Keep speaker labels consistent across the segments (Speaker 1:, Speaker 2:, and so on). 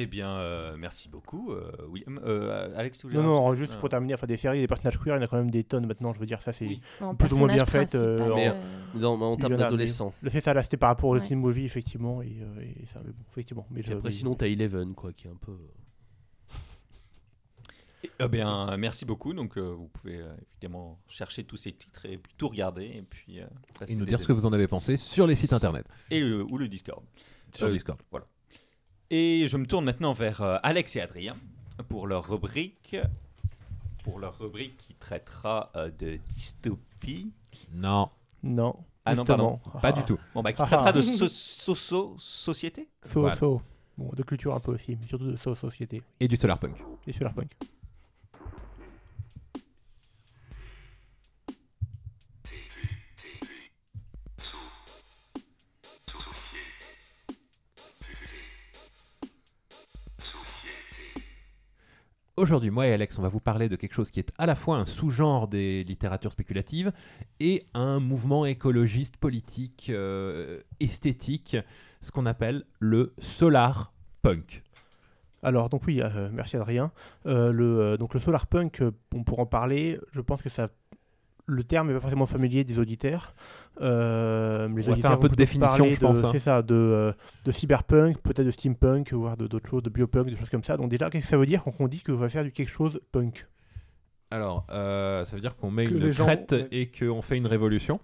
Speaker 1: Eh bien, euh, merci beaucoup, euh, William. Euh, Alex, tu voulais
Speaker 2: Non, non, juste
Speaker 1: Ah.
Speaker 2: pour terminer, enfin des séries, des personnages queer, il y en a quand même des tonnes maintenant, je veux dire, ça c'est
Speaker 1: Oui.
Speaker 3: En
Speaker 2: plus ou moins bien fait, euh,
Speaker 3: principal,
Speaker 4: Mais,
Speaker 3: euh,
Speaker 4: Dans, en
Speaker 2: Il y
Speaker 4: termes
Speaker 2: en a, mais-
Speaker 4: d'adolescents.
Speaker 2: Le fait ça là c'était par rapport aux
Speaker 3: Ouais.
Speaker 2: teen movie effectivement et, euh, et ça mais bon effectivement mais je-
Speaker 4: après,
Speaker 2: mais-
Speaker 4: sinon, t'as Eleven, quoi, qui est un peu.
Speaker 1: Eh- Eh bien, merci beaucoup. Donc, euh, vous pouvez euh, évidemment chercher tous ces titres et puis tout regarder et puis euh, passer
Speaker 5: Et nous
Speaker 1: des
Speaker 5: dire ce que vous en avez pensé sur les sites internet,
Speaker 1: et le- ou le Discord.
Speaker 5: sur
Speaker 1: Euh,
Speaker 5: Discord.
Speaker 1: Et je me tourne maintenant vers euh, Alex et Adrien pour leur rubrique, pour leur rubrique qui traitera euh, de dystopie.
Speaker 5: Non,
Speaker 2: non
Speaker 1: Ah non,
Speaker 5: pas
Speaker 2: Ah,
Speaker 5: du tout.
Speaker 1: Bon, bah, qui traitera
Speaker 2: ah.
Speaker 1: de so- so- so- société.
Speaker 2: So,
Speaker 5: Voilà.
Speaker 2: so. Bon, de culture un peu aussi, mais surtout de so société
Speaker 5: Et du solarpunk.
Speaker 2: et solarpunk.
Speaker 5: Aujourd'hui, moi et Alex, on va vous parler de quelque chose qui est à la fois un sous-genre des littératures spéculatives et un mouvement écologiste, politique, euh, esthétique, ce qu'on appelle le solar punk.
Speaker 2: Alors donc oui, euh, merci Adrien. Euh, donc le solarpunk, euh, on pour en parler, je pense que ça le terme n'est pas forcément familier des auditeurs. Euh, les
Speaker 5: On va faire un
Speaker 2: auditeurs
Speaker 5: peu de définition,
Speaker 2: parler
Speaker 5: je pense,
Speaker 2: de-
Speaker 5: hein.
Speaker 2: C'est ça, de, euh, de cyberpunk, peut-être de steampunk, voire de d'autres choses, de biopunk, des choses comme ça. Donc déjà, qu'est-ce que ça veut dire quand on dit qu'on va faire du quelque chose punk?
Speaker 5: Alors, euh, ça veut dire qu'on met
Speaker 2: Que
Speaker 5: une
Speaker 2: gens-
Speaker 5: crête
Speaker 2: ouais.
Speaker 5: et qu'on fait une révolution.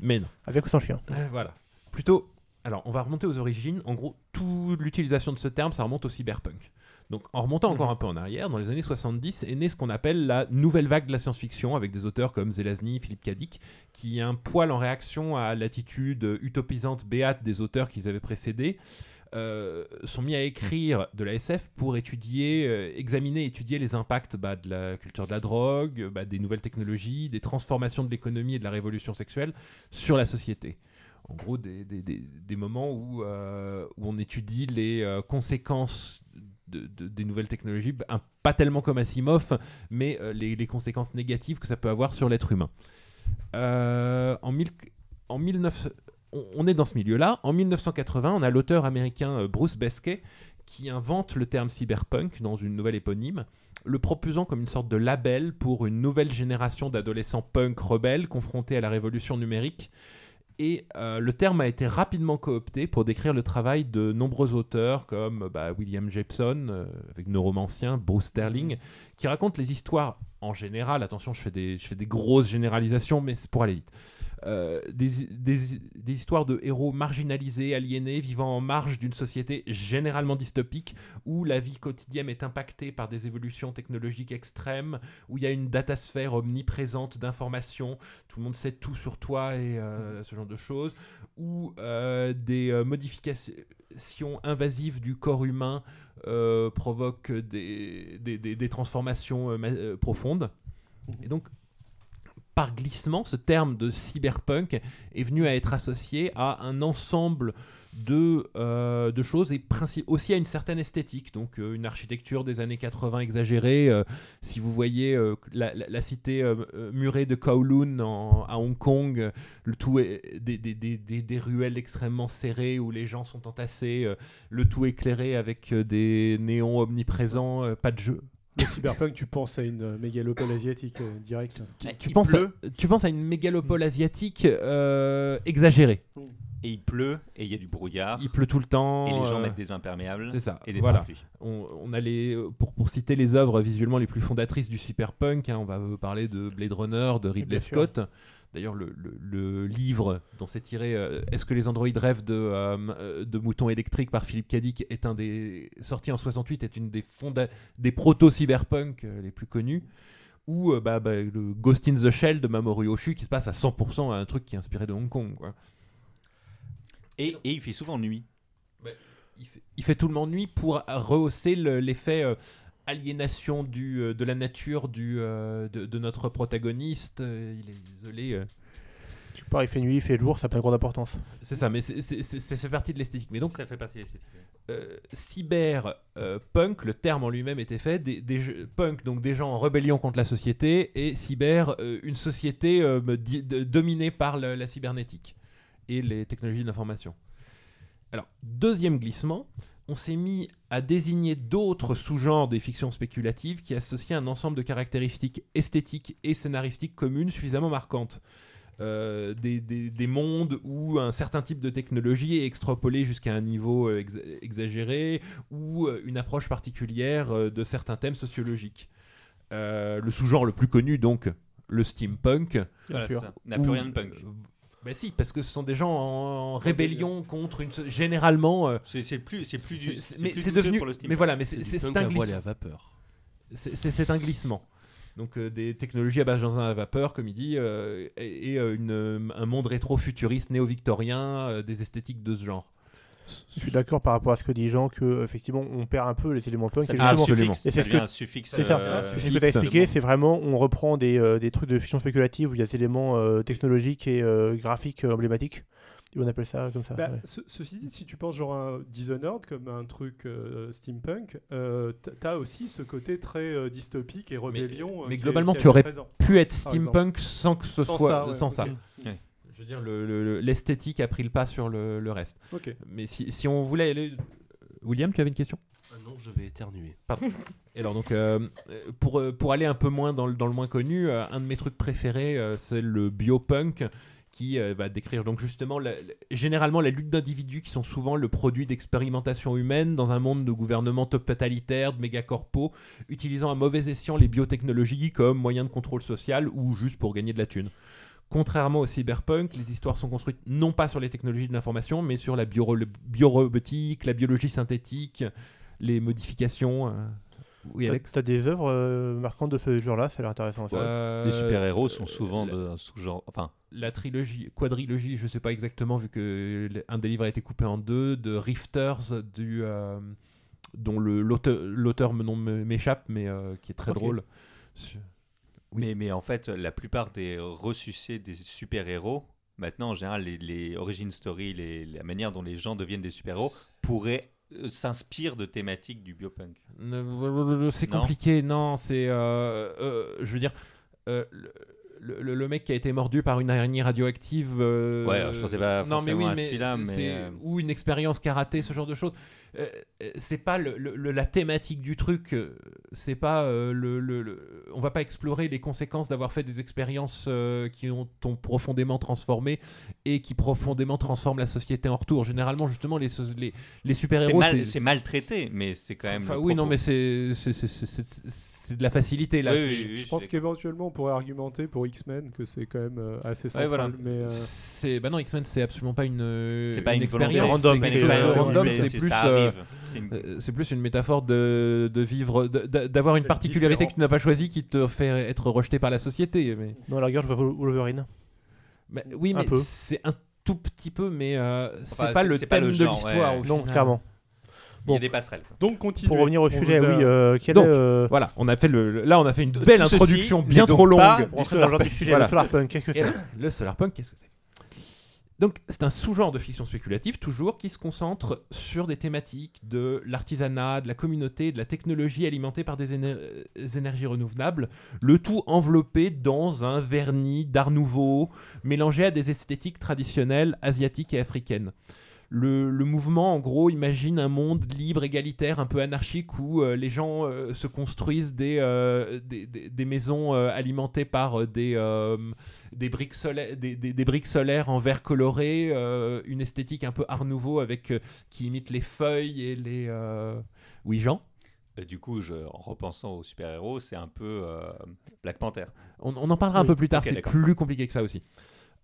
Speaker 5: Mais non.
Speaker 2: Avec ou sans chien?
Speaker 5: Euh, voilà. Plutôt, alors on va remonter aux origines. En gros, toute l'utilisation de ce terme, ça remonte au cyberpunk. Donc en remontant encore
Speaker 2: Mhm.
Speaker 5: un peu en arrière, dans les années 70 est né ce qu'on appelle la nouvelle vague de la science-fiction avec des auteurs comme Zelazny, Philippe Kadik, qui un poil en réaction à l'attitude utopisante béate des auteurs qu'ils avaient précédés. euh, sont mis à écrire de la SF pour étudier, euh, examiner, étudier les impacts bah, de la culture de la drogue, bah, des nouvelles technologies, des transformations de l'économie et de la révolution sexuelle sur la société en gros des, des- des- des moments où, euh, où on étudie les euh, conséquences de- de- des nouvelles technologies, bah, pas tellement comme Asimov, mais euh, les, conséquences négatives que ça peut avoir sur l'être humain. Euh, en, mille- en 19 on, on est dans ce milieu-là. En 1980, on a l'auteur américain euh, Bruce Besquet qui invente le terme cyberpunk dans une nouvelle éponyme, le proposant comme une sorte de label pour une nouvelle génération d'adolescents punk rebelles confrontés à la révolution numérique et euh, le terme a été rapidement coopté pour décrire le travail de nombreux auteurs comme bah, William Jepson, euh, avec Neuromancien, Bruce Sterling, qui racontent les histoires en général. Attention, je fais des, je fais des grosses généralisations, mais c'est pour aller vite. Euh, des, histoires de héros marginalisés, aliénés, vivant en marge d'une société généralement dystopique, où la vie quotidienne est impactée par des évolutions technologiques extrêmes, où il y a une datasphère omniprésente d'informations, tout le monde sait tout sur toi et euh, ce genre de choses, où euh, des modifications invasives du corps humain provoquent des, des- transformations ma- profondes. Et donc, par glissement, ce terme de cyberpunk est venu à être associé à un ensemble de, euh, choses et aussi à une certaine esthétique, donc euh, une architecture des années 80 exagérée. euh, si vous voyez la, cité murée de Kowloon à Hong Kong, le tout est des, des- ruelles extrêmement serrées où les gens sont entassés, le tout éclairé avec des néons omniprésents, pas de jeu.
Speaker 6: Le cyberpunk, tu penses à une euh, mégalopole asiatique euh, direct.
Speaker 5: Tu, penses à,
Speaker 1: pleut.
Speaker 5: tu penses à une mégalopole asiatique euh, exagérée.
Speaker 1: Et il pleut et il y a du brouillard.
Speaker 5: Il pleut tout le temps.
Speaker 1: Et les gens
Speaker 5: euh,
Speaker 1: mettent des imperméables
Speaker 5: C'est ça.
Speaker 1: et des
Speaker 5: voilà.
Speaker 1: parapluies.
Speaker 5: On, on a les, pour, pour citer les œuvres visuellement les plus fondatrices du cyberpunk, hein, on va parler de Blade Runner, de Ridley
Speaker 2: sûr.
Speaker 5: D'ailleurs, le, le- le livre dont c'est tiré euh, Est-ce que les androïdes rêvent de, euh, euh, de moutons électriques par Philippe Cadic est un des sorti en 68 est une des fonda- des proto cyberpunk euh, les plus connus. Ou bah, bah, le Ghost in the Shell de Mamoru Oshii qui se passe à 100% à un truc qui est inspiré de Hong Kong. Quoi.
Speaker 1: Et, et il fait souvent nuit.
Speaker 5: il fait, il fait tout le monde nuit pour rehausser le- l'effet aliénation du, euh, de la nature du, euh, de, de notre protagoniste. Euh, il est isolé. euh.
Speaker 2: Tu pars, il fait nuit, il fait jour, ça n'a pas une grande importance.
Speaker 5: C'est ça, mais ça fait partie de l'esthétique. Mais donc,
Speaker 1: ça fait partie de l'esthétique.
Speaker 5: euh, cyber euh, punk, le terme en lui-même était fait, des, des jeux- punk, donc des gens en rébellion contre la société, et cyber, euh, une société euh, di- de- dominée par le- la cybernétique et les technologies de l'information. Alors, deuxième glissement, on s'est mis à désigner d'autres sous-genres des fictions spéculatives qui associaient un ensemble de caractéristiques esthétiques et scénaristiques communes suffisamment marquantes. Euh, des, des- des mondes où un certain type de technologie est extrapolé jusqu'à un niveau euh, ex- exagéré ou euh, une approche particulière de certains thèmes sociologiques. Euh, le sous-genre le plus connu, donc, le steampunk,
Speaker 1: Voilà. N'a plus rien de punk.
Speaker 5: Bah si, parce que ce sont des gens en, en rébellion contre une... so- Généralement... euh,
Speaker 1: C'est plus, c'est plus du.
Speaker 5: mais c'est devenu...
Speaker 1: pour le.
Speaker 5: Mais voilà, mais
Speaker 3: C'est
Speaker 5: un glissement.
Speaker 3: à vapeur.
Speaker 5: C'est- un glissement. Donc euh, des technologies à base d'engins à vapeur, comme il dit, euh, et, et, euh, une, un monde rétro-futuriste, néo-victorien, euh, des esthétiques de ce genre.
Speaker 2: Je suis d'accord par rapport à ce que dit Jean, que effectivement on perd un peu les éléments punk.
Speaker 1: Ça devient un suffixe.
Speaker 2: C'est ce que-
Speaker 1: un suffixe.
Speaker 2: C'est ça.
Speaker 1: euh,
Speaker 2: ce que tu as expliqué, c'est vraiment on reprend des, euh, des trucs de fiction spéculative où il y a des éléments euh, technologiques et euh, graphiques euh, emblématiques. Et on appelle ça comme ça.
Speaker 6: Bah,
Speaker 2: ouais.
Speaker 6: ce- ceci dit, si tu penses genre un Dishonored comme un truc euh, steampunk, euh, t'as aussi ce côté très euh, dystopique et rébellion.
Speaker 5: mais
Speaker 6: qui est-
Speaker 5: globalement,
Speaker 6: est
Speaker 5: tu aurais
Speaker 6: présent.
Speaker 5: Pu être steampunk sans que ce
Speaker 6: Sans
Speaker 5: soit
Speaker 6: ça, ouais,
Speaker 5: sans ça.
Speaker 1: Ouais.
Speaker 5: Je veux dire, le- le- le- l'esthétique a pris le pas sur le, le reste.
Speaker 6: Ok.
Speaker 5: Mais si, si on voulait aller... William, tu avais une question?
Speaker 3: Ah non, je vais éternuer.
Speaker 5: Et alors donc euh, pour, euh, pour aller un peu moins dans le, dans le moins connu, euh, un de mes trucs préférés euh, c'est le biopunk qui va décrire donc justement la- généralement la lutte d'individus qui sont souvent le produit d'expérimentations humaines dans un monde de gouvernement totalitaire, de mégacorpos, utilisant à mauvais escient les biotechnologies comme moyen de contrôle social ou juste pour gagner de la thune. Contrairement au cyberpunk, les histoires sont construites non pas sur les technologies de l'information, mais sur la biorobotique, la biologie synthétique, les modifications. euh. Oui, Alex
Speaker 2: T'as des œuvres euh, marquantes de ce genre-là, ça a l'air intéressant. aussi.
Speaker 5: Euh,
Speaker 1: Les super-héros sont souvent
Speaker 5: la-
Speaker 1: de sous-genre. Enfin,
Speaker 5: la trilogie, quadrilogie, je sais pas exactement vu que un des livres a été coupé en deux, de Rifters, du, euh, dont l'auteur m'échappe, mais euh, qui est très drôle. Oui.
Speaker 1: mais, mais en fait, la plupart des ressuscités des super-héros, maintenant, en général, les, les origin story, les, la manière dont les gens deviennent des super-héros, pourraient euh, s'inspirer de thématiques du biopunk.
Speaker 5: Ne- C'est
Speaker 1: Non.
Speaker 5: compliqué, non, c'est. euh, euh, je veux dire. euh, le, le- le mec qui a été mordu par une araignée radioactive. euh,
Speaker 1: Ouais, je pensais pas
Speaker 5: non, mais
Speaker 1: forcément
Speaker 5: oui,
Speaker 1: à celui-là, mais,
Speaker 5: c'est-
Speaker 1: euh,
Speaker 5: Ou une expérience karaté, ce genre de choses. Euh, euh, c'est pas le, la thématique du truc. euh, C'est pas euh, le, le- On va pas explorer les conséquences d'avoir fait des expériences euh, qui ont, t'ont profondément transformé et qui profondément transforment la société en retour. Généralement, justement, les, les, les
Speaker 1: C'est
Speaker 5: super-héros.
Speaker 1: mal, c'est mal traité, mais c'est quand même.
Speaker 5: Enfin, oui, non, mais c'est c'est- de la facilité là.
Speaker 1: Oui,
Speaker 5: c'est-
Speaker 1: oui, oui,
Speaker 6: Je pense qu'éventuellement on pourrait argumenter pour X-Men que c'est quand même euh, assez central.
Speaker 1: voilà.
Speaker 6: Mais euh,
Speaker 5: C'est bah non X-Men c'est absolument pas une
Speaker 1: C'est pas une, volonté,
Speaker 5: expérience
Speaker 2: random,
Speaker 1: c'est pas une
Speaker 2: c'est-
Speaker 1: expérience,
Speaker 5: random,
Speaker 1: c'est-
Speaker 5: plus euh.
Speaker 1: C'est une-
Speaker 5: euh, plus une métaphore de, de vivre d'avoir une particularité
Speaker 6: différent.
Speaker 5: que tu n'as pas choisie qui te fait être rejeté par la société mais,
Speaker 2: Non, à la rigueur, je vois Wol- Wolverine.
Speaker 5: mais- oui
Speaker 2: Un
Speaker 5: mais c'est un tout petit peu mais euh, c'est pas
Speaker 1: c'est-
Speaker 5: le
Speaker 1: pas
Speaker 5: thème de l'histoire
Speaker 1: ouais.
Speaker 2: Non,
Speaker 5: final.
Speaker 2: Clairement.
Speaker 1: Il y a
Speaker 2: Bon.
Speaker 1: des passerelles.
Speaker 6: donc continue.
Speaker 2: Pour revenir au sujet, oui, euh, quel
Speaker 5: Donc,
Speaker 2: est, euh,
Speaker 5: voilà on a fait le là on a fait une belle
Speaker 1: tout
Speaker 5: introduction bien trop longue
Speaker 1: pas
Speaker 2: pour rentrer dans le genre du sujet,
Speaker 5: Voilà.
Speaker 2: le solarpunk, qu'est-ce que c'est
Speaker 5: le solarpunk, qu'est-ce que c'est? Donc, c'est un sous-genre de fiction spéculative, toujours, qui se concentre sur des thématiques de l'artisanat, de la communauté, de la technologie alimentée par des éner- euh, énergies renouvelables, le tout enveloppé dans un vernis d'art nouveau, mélangé à des esthétiques traditionnelles asiatiques et africaines. Le, le mouvement, en gros, imagine un monde libre, égalitaire, un peu anarchique, où euh, les gens euh, se construisent des, euh, des, des- des maisons alimentées par des, des, briques solaires, des, des- des briques solaires en verre coloré, une esthétique un peu art nouveau avec, qui imite les feuilles et les... Oui, Jean?
Speaker 1: Du coup, je, en repensant aux super-héros, c'est un peu Black Panther.
Speaker 5: on, on en parlera un peu plus tard, c'est plus compliqué que ça aussi.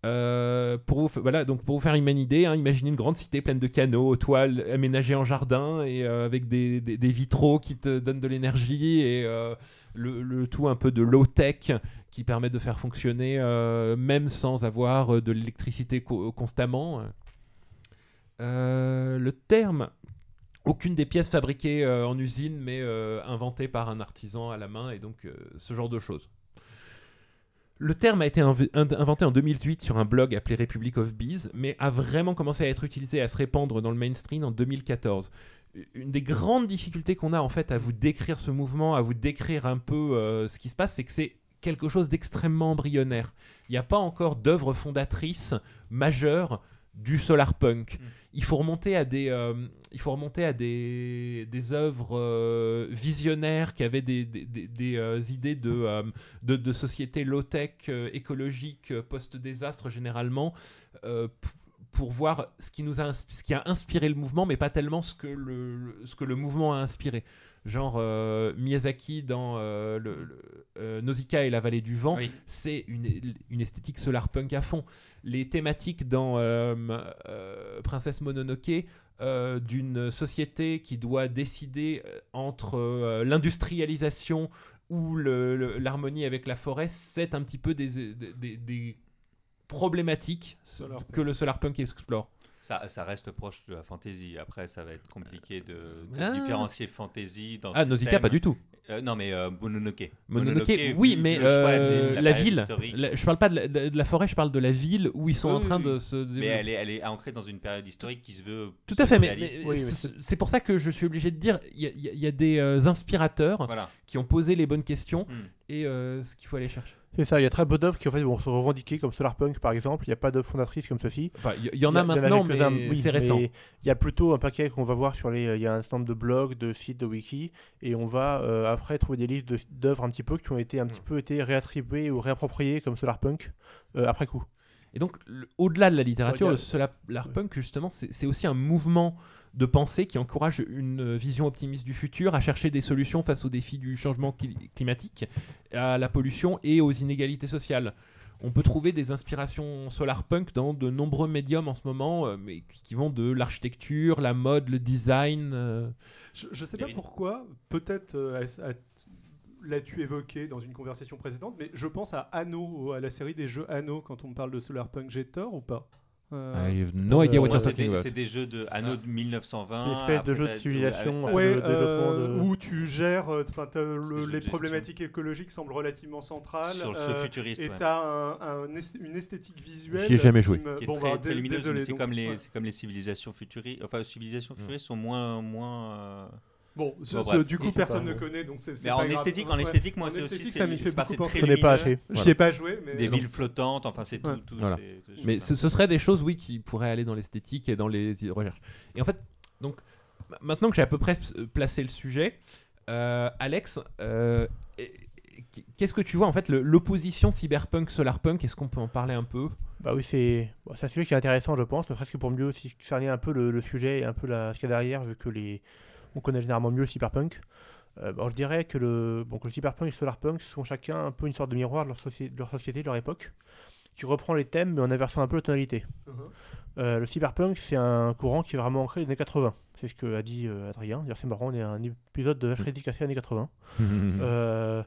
Speaker 5: Euh, pour, vous, voilà, donc pour vous faire une idée, hein, imaginez une grande cité pleine de canaux, toiles aménagées en jardin et euh, avec des, des- vitraux qui te donnent de l'énergie et euh, le, tout un peu de low-tech qui permet de faire fonctionner même sans avoir de l'électricité co- constamment. Le terme, aucune des pièces fabriquées en usine mais inventées par un artisan à la main et donc ce genre de choses. Le terme a été inv- in- inventé en 2008 sur un blog appelé Republic of Bees, mais a vraiment commencé à être utilisé à se répandre dans le mainstream en 2014. Une des grandes difficultés qu'on a en fait à vous décrire ce mouvement, à vous décrire un peu euh, ce qui se passe, c'est que c'est quelque chose d'extrêmement embryonnaire. Il n'y a pas encore d'œuvre fondatrice majeure du solarpunk.
Speaker 1: Mm.
Speaker 5: Il faut remonter à des, euh, il faut remonter à des, des œuvres euh, visionnaires qui avaient des, des- des- des, euh, idées de, de, de société low-tech, écologique, post-désastre généralement, pour voir ce qui, nous a, ce qui a inspiré le mouvement, mais pas tellement ce que le- ce que le mouvement a inspiré. Genre euh, Miyazaki dans euh, le, le- euh, Nausicaa et la vallée du vent,
Speaker 1: Oui.
Speaker 5: c'est une, une esthétique solarpunk à fond. Les thématiques dans euh, Princesse Mononoke d'une société qui doit décider entre l'industrialisation ou l'harmonie avec la forêt, c'est un petit peu des, des- des- des problématiques que le solarpunk explore.
Speaker 1: Ça, ça reste proche de la fantasy. Après, ça va être compliqué de, de
Speaker 5: Ah.
Speaker 1: différencier fantasy dans
Speaker 5: Ah, Nausicaa, pas du tout.
Speaker 1: Euh, non, mais euh, Mononoke.
Speaker 5: Mononoke, oui,
Speaker 1: vu
Speaker 5: mais euh, la, ville. la- je parle pas de la, de la forêt, je parle de la ville où ils sont
Speaker 1: Oui,
Speaker 5: en train
Speaker 1: oui,
Speaker 5: de se.
Speaker 1: Mais elle est, elle est ancrée dans une période historique qui se veut.
Speaker 5: Tout à fait, mais.
Speaker 2: Oui,
Speaker 5: c'est pour ça que je suis obligé de dire, il y, a- il y y a des euh, inspirateurs
Speaker 1: Voilà.
Speaker 5: qui ont posé les bonnes questions
Speaker 1: Hmm.
Speaker 5: Et euh, ce qu'il faut aller chercher.
Speaker 2: C'est ça, il y a très peu d'œuvres qui en fait, vont se revendiquer comme Solarpunk par exemple. Il n'y a pas d'œuvre fondatrice comme ceci.
Speaker 5: Enfin, il y, il y en a maintenant, mais
Speaker 2: oui,
Speaker 5: c'est récent.
Speaker 2: Il y a plutôt un paquet qu'on va voir sur les. Il y a un certain nombre de blogs, de sites, de wiki, et on va euh, après trouver des listes de- d'œuvres un petit peu qui ont été un petit peu été réattribuées ou réappropriées comme Solarpunk euh, après coup.
Speaker 5: Et donc, au-delà de la littérature, le solarpunk, justement, c'est c'est aussi un mouvement de pensée qui encourage une vision optimiste du futur, à chercher des solutions face aux défis du changement cli- climatique, à la pollution et aux inégalités sociales. On peut trouver des inspirations solarpunk dans de nombreux médiums en ce moment, euh, mais qui vont de l'architecture, la mode, le design. euh.
Speaker 6: Je, je sais pas pourquoi, peut-être euh, l'as-tu évoqué dans une conversation précédente, mais je pense à Anno, à la série des jeux Anno quand on parle de Solarpunk. J'ai tort ou pas? Euh,
Speaker 5: I have no idea what you're
Speaker 1: C'est
Speaker 5: talking
Speaker 1: des,
Speaker 5: about.
Speaker 1: c'est des jeux de anneaux de 1920.
Speaker 2: C'est une espèce de jeu de civilisation.
Speaker 6: euh,
Speaker 2: de-
Speaker 6: où tu gères, euh, les problématiques écologiques semblent relativement centrales.
Speaker 1: Sur le
Speaker 6: euh,
Speaker 1: jeu futuriste.
Speaker 6: et
Speaker 1: ouais.
Speaker 6: tu as une esthétique visuelle.
Speaker 5: J'y ai jamais
Speaker 6: qui
Speaker 5: joué.
Speaker 6: me-
Speaker 1: qui est
Speaker 6: bon,
Speaker 1: très,
Speaker 6: bah,
Speaker 1: lumineuse,
Speaker 6: désolé,
Speaker 1: mais c'est comme, les,
Speaker 6: ouais.
Speaker 1: c'est comme les civilisations futuristes. Enfin, les civilisations futuristes sont moins.
Speaker 6: Bon, ce-
Speaker 1: Bon,
Speaker 6: ce-
Speaker 1: bref.
Speaker 6: du coup, personne
Speaker 2: pas-
Speaker 6: ne connaît, donc c'est c'est
Speaker 1: Mais
Speaker 6: pas
Speaker 1: en
Speaker 6: grave.
Speaker 1: esthétique, en
Speaker 6: Ouais.
Speaker 1: esthétique, moi, c'est aussi.
Speaker 6: ça m'y fait beaucoup
Speaker 1: très
Speaker 2: Je connais pas.
Speaker 6: J'y
Speaker 2: Voilà.
Speaker 6: ai pas joué, mais
Speaker 1: Des
Speaker 6: non.
Speaker 1: villes flottantes, enfin, c'est tout.
Speaker 6: Ouais.
Speaker 1: tout
Speaker 5: Voilà.
Speaker 1: ces- ces
Speaker 5: Mais ce, ce seraient des choses, oui, qui pourraient aller dans l'esthétique et dans les i- recherches. Et en fait, donc, ma- maintenant que j'ai à peu près euh, placé le sujet, euh, Alex, euh, qu'est-ce que tu vois en fait l'opposition cyberpunk-solarpunk Est-ce qu'on peut en parler un peu?
Speaker 2: Bah oui, c'est bon, c'est un sujet qui est intéressant, je pense, ne serait-ce que pour mieux aussi cerner un peu le, le sujet et un peu la, ce qu'il y a derrière, vu que les, on connaît généralement mieux le cyberpunk. Euh, bon, je dirais que le, bon, que le cyberpunk et le solarpunk sont chacun un peu une sorte de miroir de leur, soci- de leur société, de leur époque, qui reprend les thèmes mais en inversant un peu la tonalité.
Speaker 6: Mhm.
Speaker 2: Euh, le cyberpunk, c'est un courant qui est vraiment ancré dans les années 80. C'est ce que a dit euh, Adrien. D'ailleurs, c'est marrant, on est à un épisode de H critique assez années 80. Euh,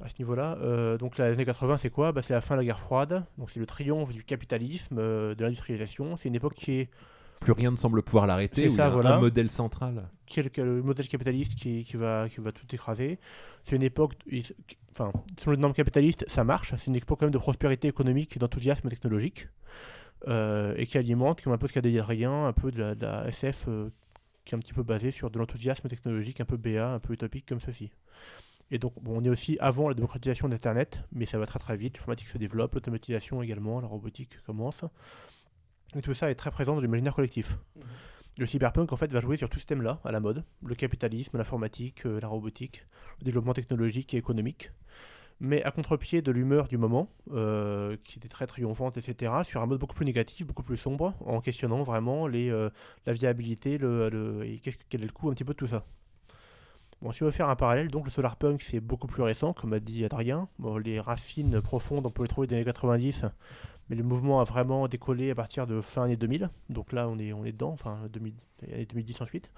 Speaker 2: à ce niveau-là, euh, donc les années 80, c'est quoi? Bah, C'est la fin de la guerre froide, donc c'est le triomphe du capitalisme, euh, de l'industrialisation. C'est une époque qui est,
Speaker 5: Plus rien ne semble pouvoir l'arrêter.
Speaker 2: C'est
Speaker 5: où il y
Speaker 2: ça,
Speaker 5: a
Speaker 2: voilà.
Speaker 5: un modèle central.
Speaker 2: est le, le modèle capitaliste qui, qui va, qui va tout écraser. C'est une époque, enfin, selon les normes capitalistes, ça marche. C'est une époque quand même de prospérité économique et d'enthousiasme technologique, euh, et qui alimente, comme un peu ce qu'a dit Adrien, un peu de la, de la SF euh, qui est un petit peu basée sur de l'enthousiasme technologique un peu BA, un peu utopique comme ceci. Et donc, bon, on est aussi avant la démocratisation d'Internet, mais ça va très très vite. L'informatique se développe, l'automatisation également, la robotique commence. Et tout ça est très présent dans l'imaginaire collectif.
Speaker 6: Mhm.
Speaker 2: Le cyberpunk, en fait, va jouer sur tous ces thèmes-là, à la mode. Le capitalisme, l'informatique, euh, la robotique, le développement technologique et économique. Mais à contre-pied de l'humeur du moment, euh, qui était très triomphante, etc., sur un mode beaucoup plus négatif, beaucoup plus sombre, en questionnant vraiment les, euh, la viabilité le, le- et qu'est-ce quel est le coût un petit peu de tout ça. Bon, si on veut faire un parallèle, donc le solarpunk c'est beaucoup plus récent, comme a dit Adrien. Bon, les racines profondes, on peut les trouver dans les années 90, mais le mouvement a vraiment décollé à partir de fin année 2000. Donc là, on est, on est dedans, enfin 2000, année 2010 ensuite.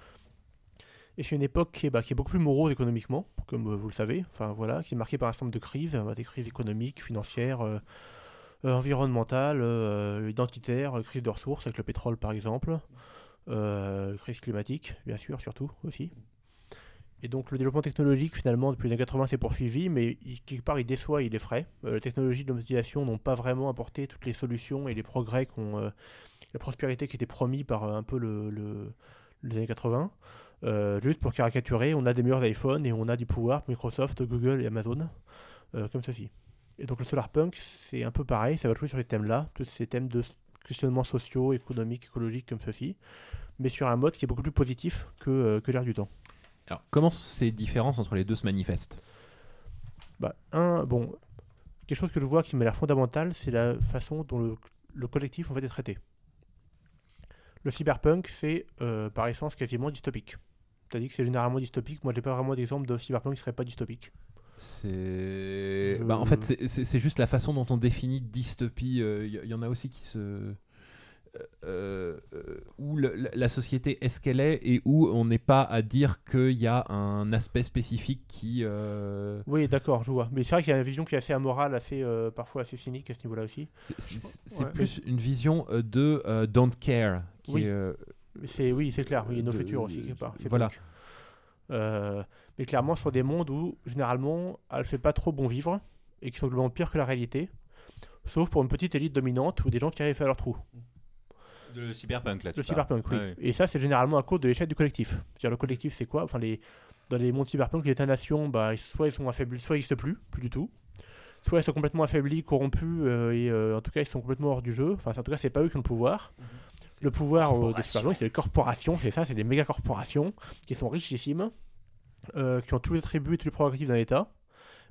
Speaker 2: Et c'est une époque qui est, bah, beaucoup plus morose économiquement, comme euh, vous le savez. Enfin voilà, qui est marquée par un certain nombre de crises, euh, des crises économiques, financières, euh, environnementales, identitaires, crise de ressources avec le pétrole par exemple, crise climatique bien sûr surtout aussi. Et donc le développement technologique finalement depuis les années 80 s'est poursuivi, mais quelque part il déçoit, il effraie. Euh, les technologies de l'automatisation n'ont pas vraiment apporté toutes les solutions et les progrès euh, la prospérité qui était promis par euh, un peu le, le- les années 80. Euh, juste pour caricaturer, on a des meilleurs iPhones et on a du pouvoir Microsoft, Google et Amazon, comme ceci. Et donc le solarpunk, c'est un peu pareil, ça va jouer sur ces thèmes-là, tous ces thèmes de questionnements sociaux, économiques, écologiques comme ceci, mais sur un mode qui est beaucoup plus positif que, que du temps.
Speaker 5: Alors, comment ces différences entre les deux se manifestent
Speaker 2: Bah, un, bon, quelque chose que je vois qui m'a l'air fondamental, c'est la façon dont le, le collectif en fait est traité. Le cyberpunk, c'est euh, par essence quasiment dystopique. T'as dit que c'est généralement dystopique. Moi, j'ai pas vraiment d'exemple de cyberpunk qui serait pas dystopique.
Speaker 5: C'est.
Speaker 2: Je-
Speaker 5: Bah, en fait, c'est- juste la façon dont on définit dystopie. Il y, y en a aussi qui se. Euh, euh, où le- la, société est ce qu'elle est et où on n'est pas à dire qu'il y a un aspect spécifique qui. euh,
Speaker 2: Oui, d'accord, je vois. Mais c'est vrai qu'il y a une vision qui est assez amorale, assez, euh, parfois assez cynique à ce niveau-là aussi.
Speaker 5: c'est-
Speaker 6: Ouais.
Speaker 5: plus une vision de don't care. Qui
Speaker 2: Oui. c'est, oui, clair. Oui, nos futurs aussi, quelque part.
Speaker 5: voilà.
Speaker 2: mais clairement, sur des mondes où, généralement, elle fait pas trop bon vivre et qui sont globalement pires que la réalité. Sauf pour une petite élite dominante ou des gens qui arrivent à leur trou.
Speaker 1: Le cyberpunk, là,
Speaker 2: Le cyberpunk, oui. Et ça, c'est généralement à cause de l'échec du collectif. C'est-à-dire, le collectif, c'est quoi? Enfin, les... Dans les mondes cyberpunk, les États-nations, bah, soit ils sont affaiblis, soit ils n'existent plus, plus du tout. Soit ils sont complètement affaiblis, corrompus, euh, et euh, en tout cas, ils sont complètement hors du jeu. Enfin, en tout cas, c'est pas eux qui ont le pouvoir.
Speaker 1: C'est
Speaker 2: Le pouvoir euh, des c'est les corporations, c'est ça, c'est des méga corporations qui sont richissimes, euh, qui ont tous les attributs et tous les prérogatives d'un État,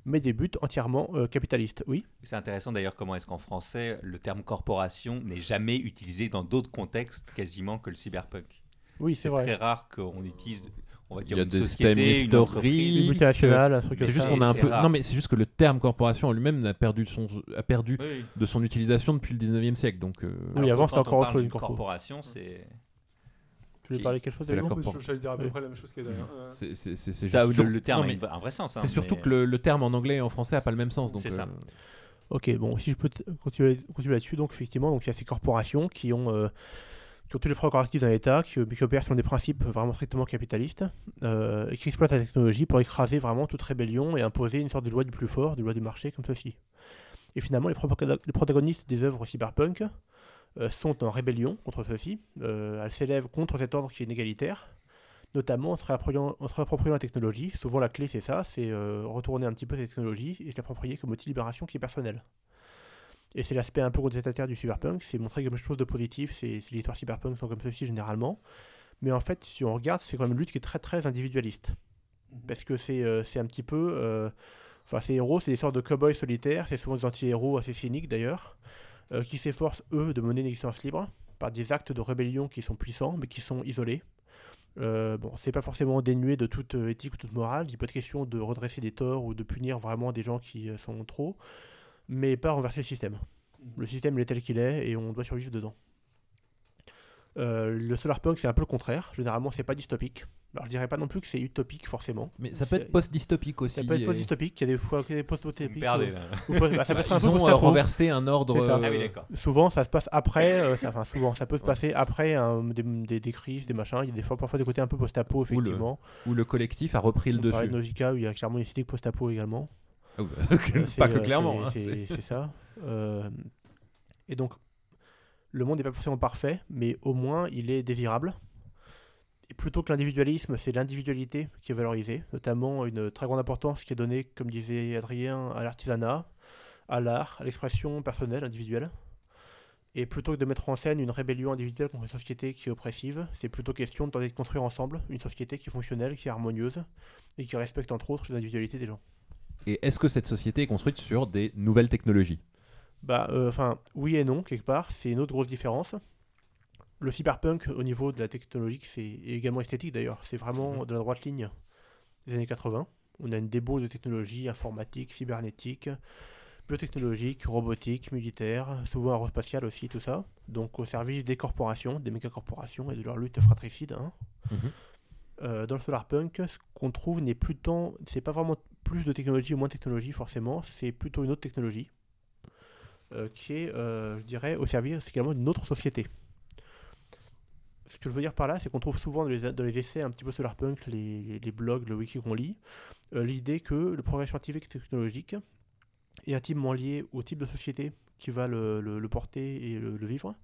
Speaker 2: mais des buts entièrement euh, capitalistes. Oui.
Speaker 1: C'est intéressant d'ailleurs comment est-ce qu'en français, le terme corporation n'est jamais utilisé dans d'autres contextes quasiment que le cyberpunk.
Speaker 2: Oui, c'est vrai.
Speaker 1: très rare qu'on utilise, on va
Speaker 5: Il
Speaker 1: dire,
Speaker 5: y a
Speaker 1: une
Speaker 5: des
Speaker 1: société, une
Speaker 5: historiques.
Speaker 1: entreprise.
Speaker 2: Les multinationales, un truc
Speaker 5: C'est
Speaker 2: comme
Speaker 5: juste
Speaker 2: ça.
Speaker 5: qu'on a un peu.
Speaker 1: rare.
Speaker 5: Non, mais c'est juste que le terme corporation en lui-même a perdu de son, a perdu
Speaker 1: Oui,
Speaker 5: de son utilisation depuis le 19e siècle. Donc, euh,
Speaker 2: Oui,
Speaker 1: Alors
Speaker 2: avant, c'était encore autre chose, une corpo.
Speaker 1: corporation, c'est
Speaker 2: Tu
Speaker 1: Si.
Speaker 2: parler quelque chose
Speaker 6: J'allais dire à peu près la même chose que d'ailleurs. Euh,
Speaker 5: c'est
Speaker 1: ça.
Speaker 5: juste-
Speaker 1: Le, terme a un vrai sens. hein,
Speaker 5: C'est surtout que le, terme en anglais et en français a pas le même sens. donc,
Speaker 1: C'est ça.
Speaker 5: euh,
Speaker 2: Ok, bon, si je peux continuer, continuer là-dessus, donc effectivement, donc il y a ces corporations qui ont, euh, qui ont tous les prérogatives d'un État, qui, qui opèrent selon des principes vraiment strictement capitalistes, euh, et qui exploitent la technologie pour écraser vraiment toute rébellion et imposer une sorte de loi du plus fort, de loi du marché comme ceci. Et finalement, les, protagonistes des œuvres cyberpunk euh, sont en rébellion contre ceci. Euh, elles s'élèvent contre cet ordre qui est inégalitaire, notamment en se réappropriant, en se réappropriant la technologie. Souvent, la clé, c'est ça, c'est euh, retourner un petit peu cette technologie et se l'approprier comme outil de libération qui est personnel. Et c'est l'aspect un peu contestataire du cyberpunk, c'est montrer quelque chose de positif, c'est c'est l'histoire cyberpunk sont comme ceci généralement. Mais en fait, si on regarde, c'est quand même une lutte qui est très très individualiste. Parce que c'est euh, un petit peu. euh, Enfin, ces héros, c'est des sortes de cow-boys solitaires, c'est souvent des anti-héros assez cyniques d'ailleurs, euh, qui s'efforcent, eux, de mener une existence libre par des actes de rébellion qui sont puissants, mais qui sont isolés. Euh, bon, c'est pas forcément dénué de toute euh, éthique ou toute morale, il pas de question de redresser des torts ou de punir vraiment des gens qui euh, sont trop, mais pas renverser le système. Le système il est tel qu'il est et on doit survivre dedans. Euh, le solarpunk c'est un peu le contraire. Généralement c'est pas dystopique. Alors je dirais pas non plus que c'est utopique forcément.
Speaker 5: Mais ça peut être post-dystopique aussi.
Speaker 2: Ça peut être
Speaker 5: et-
Speaker 2: post-dystopique. Il y a des fois des post-dystopiques.
Speaker 1: perdez
Speaker 2: ou-
Speaker 1: là.
Speaker 2: ou post- bah, ça peut être un
Speaker 5: Ils
Speaker 2: peu
Speaker 5: ont euh,
Speaker 2: post-apo.
Speaker 5: renversé un ordre.
Speaker 2: Ça.
Speaker 1: Ah oui,
Speaker 5: euh.
Speaker 2: Souvent ça se passe après. euh, ça- Enfin souvent ça peut se passer après un- des, des- des crises, des machins. Il y a des fois parfois des côtés un peu post-apo
Speaker 5: le-
Speaker 2: effectivement.
Speaker 5: où le collectif a repris le
Speaker 2: On
Speaker 5: dessus.
Speaker 2: Nausicaa où il y a clairement une esthétique post-apo également.
Speaker 5: Ah oui,
Speaker 2: Euh,
Speaker 5: pas que
Speaker 2: euh,
Speaker 5: clairement.
Speaker 2: c'est-
Speaker 5: hein,
Speaker 2: ça. Euh, et donc, le monde n'est pas forcément parfait, mais au moins il est désirable. Et plutôt que l'individualisme, c'est l'individualité qui est valorisée, notamment une très grande importance qui est donnée, comme disait Adrien, à l'artisanat, à l'art, à l'expression personnelle, individuelle. Et plutôt que de mettre en scène une rébellion individuelle contre une société qui est oppressive, c'est plutôt question de tenter de construire ensemble une société qui est fonctionnelle, qui est harmonieuse, et qui respecte entre autres les individualités des gens.
Speaker 5: Et est-ce que cette société est construite sur des nouvelles technologies?
Speaker 2: Bah, euh, enfin, oui et non, quelque part. C'est une autre grosse différence. Le cyberpunk, au niveau de la technologie, c'est également esthétique d'ailleurs. C'est vraiment de la droite ligne des années 80. On a une débauche de technologies informatiques, cybernétiques, biotechnologiques, robotiques, militaires, souvent aérospatiales aussi, tout ça. Donc au service des corporations, des méga-corporations et de leur lutte fratricide. hein.
Speaker 5: Mhm.
Speaker 2: Euh, dans le solarpunk, ce qu'on trouve n'est plus tant. C'est pas vraiment plus de technologie ou moins de technologie, forcément. C'est plutôt une autre technologie qui est, euh, je dirais, au service également d'une autre société. Ce que je veux dire par là, c'est qu'on trouve souvent dans les, essais un petit peu solarpunk, les, blogs, le wiki qu'on lit, euh, l'idée que le progrès scientifique et technologique est intimement lié au type de société qui va le, porter et le, vivre,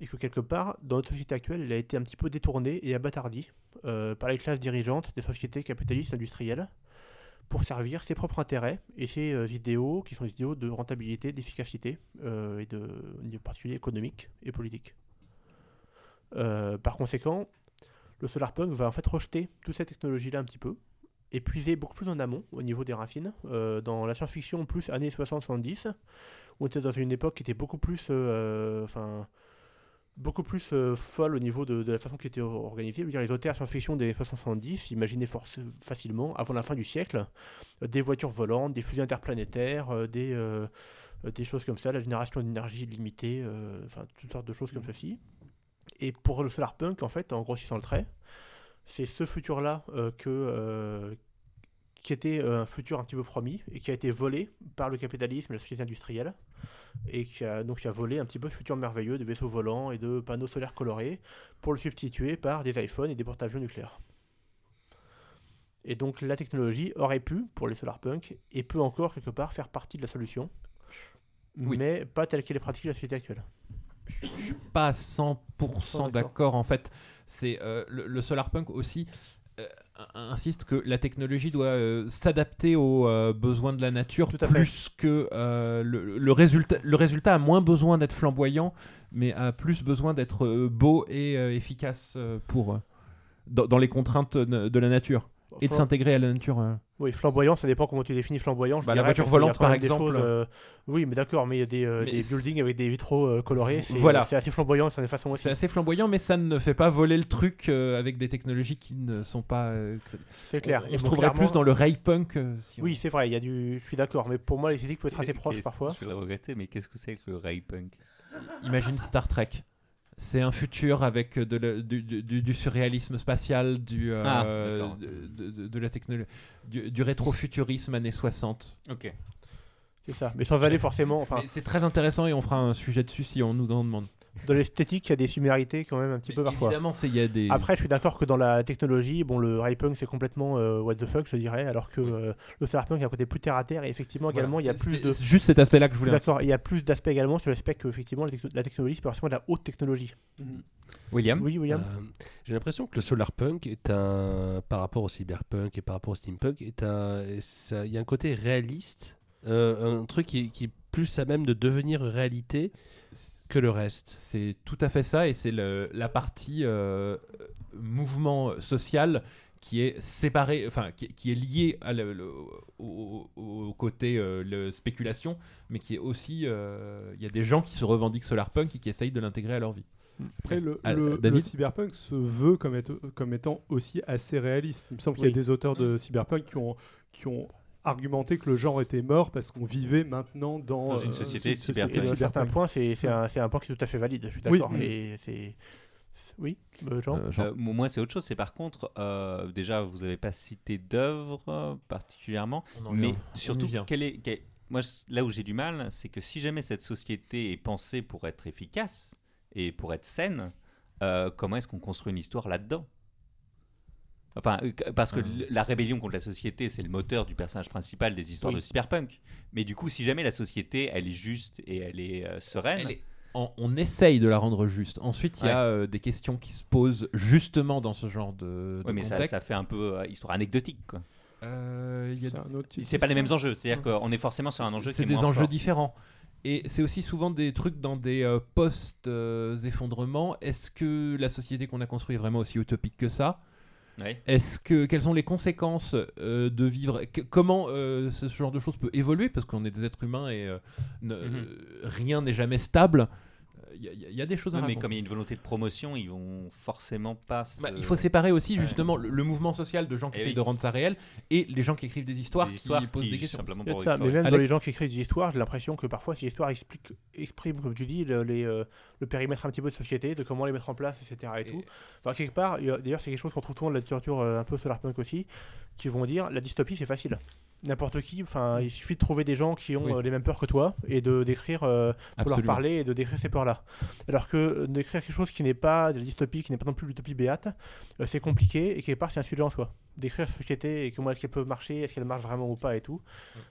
Speaker 2: et que quelque part, dans notre société actuelle, il a été un petit peu détourné et abattardi euh, par les classes dirigeantes des sociétés capitalistes industrielles pour servir ses propres intérêts et ses euh, idéaux qui sont des idéaux de rentabilité, d'efficacité euh, et de, en particulier économique et politique. Euh, par conséquent, le solarpunk va en fait rejeter toute cette technologie-là un petit peu, et puiser beaucoup plus en amont au niveau des racines, dans la science-fiction plus années 60-70, où on était dans une époque qui était beaucoup plus, enfin, beaucoup plus euh, folle au niveau de, de la façon qui était organisée. Je veux dire, les auteurs science-fiction des 60-70 imaginaient facilement, avant la fin du siècle, euh, des voitures volantes, des fusées interplanétaires, euh, des, des choses comme ça, la génération d'énergie limitée, enfin, toutes sortes de choses comme ceci. Et pour le solarpunk, en fait, en grossissant le trait, c'est ce futur-là que, qui était un futur un petit peu promis et qui a été volé par le capitalisme et la société industrielle et qui a donc qui a volé un petit peu ce futur merveilleux de vaisseaux volants et de panneaux solaires colorés pour le substituer par des iPhones et des porte-avions nucléaires. Et donc la technologie aurait pu, pour les solarpunk, et peut encore quelque part faire partie de la solution,
Speaker 5: Oui.
Speaker 2: mais pas telle qu'elle est pratiquée dans la société actuelle.
Speaker 5: pas à 100%
Speaker 2: d'accord.
Speaker 5: d'accord en fait. C'est euh, le, le solarpunk aussi euh, insiste que la technologie doit euh, s'adapter aux euh, besoins de la nature
Speaker 2: Tout à fait.
Speaker 5: plus que euh, le, le résultat. Le résultat a moins besoin d'être flamboyant, mais a plus besoin d'être beau et efficace pour dans, dans les contraintes de, la nature et de s'intégrer à la nature.
Speaker 2: Oui, flamboyant, ça dépend comment tu définis flamboyant. je
Speaker 5: Bah, la voiture volante, par exemple.
Speaker 2: choses, euh, oui, mais d'accord, mais il y a des, euh, des
Speaker 5: c'est-
Speaker 2: buildings avec des vitraux euh, colorés. C'est
Speaker 5: Voilà.
Speaker 2: c'est assez flamboyant certaine façon aussi.
Speaker 5: C'est assez flamboyant, mais ça ne fait pas voler le truc euh, avec des technologies qui ne sont pas. euh,
Speaker 2: C'est clair.
Speaker 5: On, se
Speaker 2: bon,
Speaker 5: trouverait
Speaker 2: clairement-
Speaker 5: plus dans le ray punk. euh, si on-
Speaker 2: Oui, c'est vrai, il y a du... je suis d'accord, mais pour moi, l'esthétique peut être assez proche parfois.
Speaker 1: Je vais le regretter, mais qu'est-ce que c'est que le ray punk?
Speaker 5: Imagine Star Trek. C'est un futur avec de la- du, du- du- du surréalisme spatial, du, euh,
Speaker 1: Ah,
Speaker 5: de, de- de la technologie, du, du rétrofuturisme années 60.
Speaker 1: Ok.
Speaker 2: C'est ça. Mais sans aller forcément. Enfin,
Speaker 5: c'est très intéressant et on fera un sujet dessus si on nous en demande.
Speaker 2: Dans l'esthétique, il y a des similarités quand même un petit peu parfois.
Speaker 5: Évidemment, c'est- il y a des.
Speaker 2: Après, je suis d'accord que dans la technologie, bon, le Ray-Punk c'est complètement euh, what the fuck, je dirais, alors que euh, le Solarpunk a un côté plus terre à terre et effectivement
Speaker 5: Voilà,
Speaker 2: également il y a
Speaker 5: c'est-
Speaker 2: plus de.
Speaker 5: Juste cet aspect-là que je voulais.
Speaker 2: D'accord, il y a plus d'aspects également sur l'aspect que effectivement la, techno- la technologie c'est forcément de la haute technologie.
Speaker 1: William?
Speaker 2: Oui, William.
Speaker 3: Euh, J'ai l'impression que le solarpunk est un, par rapport au cyberpunk et par rapport au steampunk, est un, il y a un côté réaliste, euh, un truc qui, qui est plus à même de devenir réalité que le reste.
Speaker 5: C'est tout à fait ça, et c'est la partie euh, mouvement social qui est séparée, enfin qui, qui est liée à le- le- au, côté euh, le spéculation, mais qui est aussi, euh, il y a des gens qui se revendiquent solarpunk et qui essayent de l'intégrer à leur vie.
Speaker 6: Après, le, le cyberpunk se veut comme, être- comme étant aussi assez réaliste. Il me semble qu'il y a des auteurs de cyberpunk qui ont, qui ont argumenté que le genre était mort parce qu'on vivait maintenant dans,
Speaker 1: Dans une
Speaker 6: euh,
Speaker 1: société
Speaker 2: Et
Speaker 1: cyberpunk.
Speaker 2: certains points, c'est c'est un, point qui est tout à fait valide, je suis
Speaker 6: Oui.
Speaker 2: d'accord. C'est. Oui, euh, Jean
Speaker 5: Euh,
Speaker 1: Euh, moi, c'est autre chose. C'est par contre, euh, déjà, vous n'avez pas cité d'œuvre euh, particulièrement, mais surtout,
Speaker 5: vient.
Speaker 1: quel est, quel- moi, là où j'ai du mal, c'est que si jamais cette société est pensée pour être efficace et pour être saine, euh, comment est-ce qu'on construit une histoire là-dedans? Enfin, euh, parce que l- la rébellion contre la société, c'est le moteur du personnage principal des histoires
Speaker 2: Oui.
Speaker 1: de cyberpunk. Mais du coup, si jamais la société, elle est juste et elle est euh, sereine,
Speaker 5: Elle est- on, on essaye de la rendre juste. Ensuite, il y a euh, des questions qui se posent justement dans ce genre de, de
Speaker 1: ouais, mais ça,
Speaker 5: contexte.
Speaker 1: ça fait un peu euh, histoire anecdotique. Quoi.
Speaker 5: Euh,
Speaker 6: C'est
Speaker 1: pas les mêmes enjeux. C'est-à-dire qu'on est forcément sur un enjeu qui
Speaker 5: c'est
Speaker 1: est
Speaker 5: des
Speaker 1: moins
Speaker 5: enjeux
Speaker 1: fort.
Speaker 5: différents. Et c'est aussi souvent des trucs dans des euh, post-effondrements. Est-ce que la société qu'on a construite est vraiment aussi utopique que ça? Est-ce que quelles sont les conséquences euh, de vivre que- Comment euh, ce genre de choses peut évoluer? Parce qu'on est des êtres humains et euh, ne-
Speaker 1: Mhm.
Speaker 5: euh, rien n'est jamais stable. Il y, y a des choses à
Speaker 1: mais
Speaker 5: raconter.
Speaker 1: comme il y a une volonté de promotion, ils vont forcément pas. se-
Speaker 5: Bah, il faut séparer aussi
Speaker 1: Ouais.
Speaker 5: justement le, le mouvement social de gens qui
Speaker 1: Eh
Speaker 5: essayent
Speaker 1: oui.
Speaker 5: de rendre ça réel et les gens qui écrivent des histoires,
Speaker 1: Des histoires
Speaker 5: qui posent
Speaker 1: qui,
Speaker 5: des questions.
Speaker 1: simplement
Speaker 2: C'est
Speaker 1: pour
Speaker 2: ça, mais même dans les gens qui écrivent des histoires, j'ai l'impression que parfois ces histoires expliquent, expriment, comme tu dis, le, les, euh, le périmètre un petit peu de société, de comment les mettre en place, etc. Et,
Speaker 5: Et-
Speaker 2: tout. Enfin, quelque part, d'ailleurs, c'est quelque chose qu'on trouve souvent dans la littérature euh, un peu solarpunk aussi, qui vont dire la dystopie c'est facile. N'importe qui, enfin, il suffit de trouver des gens qui ont
Speaker 5: Oui.
Speaker 2: euh, les mêmes peurs que toi et de décrire, euh, pour leur parler et de décrire ces peurs-là. Alors que euh, d'écrire quelque chose qui n'est pas de la dystopie, qui n'est pas non plus l'utopie béate, euh, c'est compliqué et quelque part c'est un sujet en soi. Décrire la société et comment est-ce qu'elle peut marcher, est-ce qu'elle marche vraiment ou pas et tout,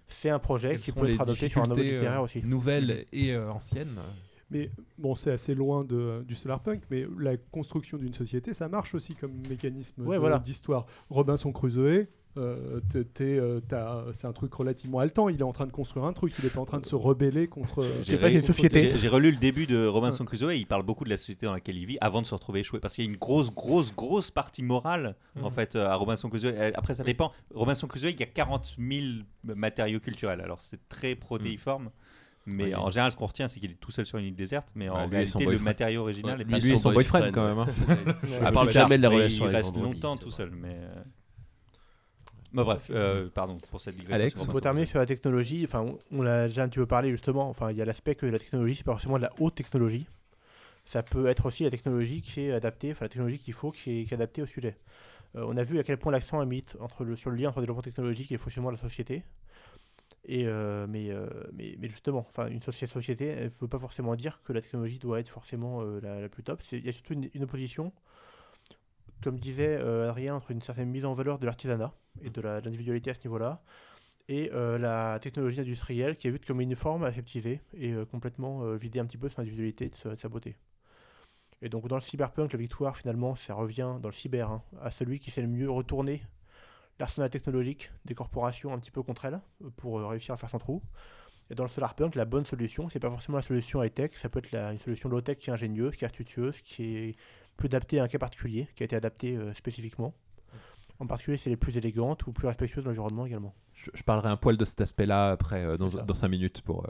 Speaker 2: c'est un projet
Speaker 5: Quelles
Speaker 2: qui peut être adopté sur un
Speaker 5: euh,
Speaker 2: littéraire aussi.
Speaker 5: nouvelles et euh, anciennes?
Speaker 6: Mais bon, c'est assez loin de, du solarpunk, mais la construction d'une société, ça marche aussi comme mécanisme
Speaker 2: Ouais,
Speaker 6: de-
Speaker 2: voilà.
Speaker 6: d'histoire. Robinson Crusoe, Euh, euh, c'est un truc relativement haletant. Il est en train de construire un truc. Il n'est pas en train de se rebeller contre.
Speaker 1: J'ai relu le début de Robinson Crusoe et il parle beaucoup de la société dans laquelle il vit avant de se retrouver échoué. Parce qu'il y a une grosse, grosse, grosse partie morale en
Speaker 5: Mhm.
Speaker 1: fait euh, à Robinson Crusoe. Après, ça dépend. Robinson Crusoe, il y a 40 000 matériaux culturels. Alors c'est très protéiforme. Mais
Speaker 5: Oui.
Speaker 1: en général, ce qu'on retient, c'est qu'il est tout seul sur une île déserte. Mais en
Speaker 5: Ouais,
Speaker 1: réalité, le matériau original
Speaker 3: Ouais,
Speaker 1: est
Speaker 3: lui
Speaker 1: pas
Speaker 3: et
Speaker 5: Lui
Speaker 3: son
Speaker 5: son boyfriend,
Speaker 3: boyfriend,
Speaker 5: quand même. hein.
Speaker 3: Parle
Speaker 1: plus
Speaker 3: jamais de la
Speaker 1: mais
Speaker 3: relation
Speaker 1: Il reste longtemps tout seul. Mais bah, bref, euh, pardon pour cette digression.
Speaker 5: Alex,
Speaker 2: Pour terminer sur la technologie, enfin, on, on l'a déjà un petit peu parlé justement. Enfin, il y a l'aspect que la technologie, c'est pas forcément de la haute technologie. Ça peut être aussi la technologie qui est adaptée, enfin la technologie qu'il faut, qui est, qui est adaptée au sujet. Euh, on a vu à quel point l'accent est mis entre le, sur le lien entre le développement technologique et le fonctionnement de la société. Et euh, mais, euh, mais, mais justement, enfin, une société, société, elle ne veut pas forcément dire que la technologie doit être forcément euh, la, la plus top. Il y a surtout une, une opposition, comme disait euh, Adrien, entre une certaine mise en valeur de l'artisanat et de l'individualité à ce niveau-là, et euh, la technologie industrielle qui est vue comme une forme aseptisée et euh, complètement vidée un petit peu de son individualité, de sa, de sa beauté. Et donc dans le cyberpunk, la victoire finalement, ça revient dans le cyber hein, à celui qui sait le mieux retourner l'arsenal technologique des corporations un petit peu contre elles pour réussir à faire son trou. Et dans le solarpunk, la bonne solution, c'est pas forcément la solution high-tech, ça peut être une solution low-tech qui est ingénieuse, qui est astucieuse, qui est plus adaptée à un cas particulier, qui a été adaptée euh, spécifiquement. En particulier, c'est les plus élégantes ou plus respectueuses de l'environnement également.
Speaker 5: Je, je parlerai un poil de cet aspect-là après, euh, dans, dans 5 minutes. Pour, euh,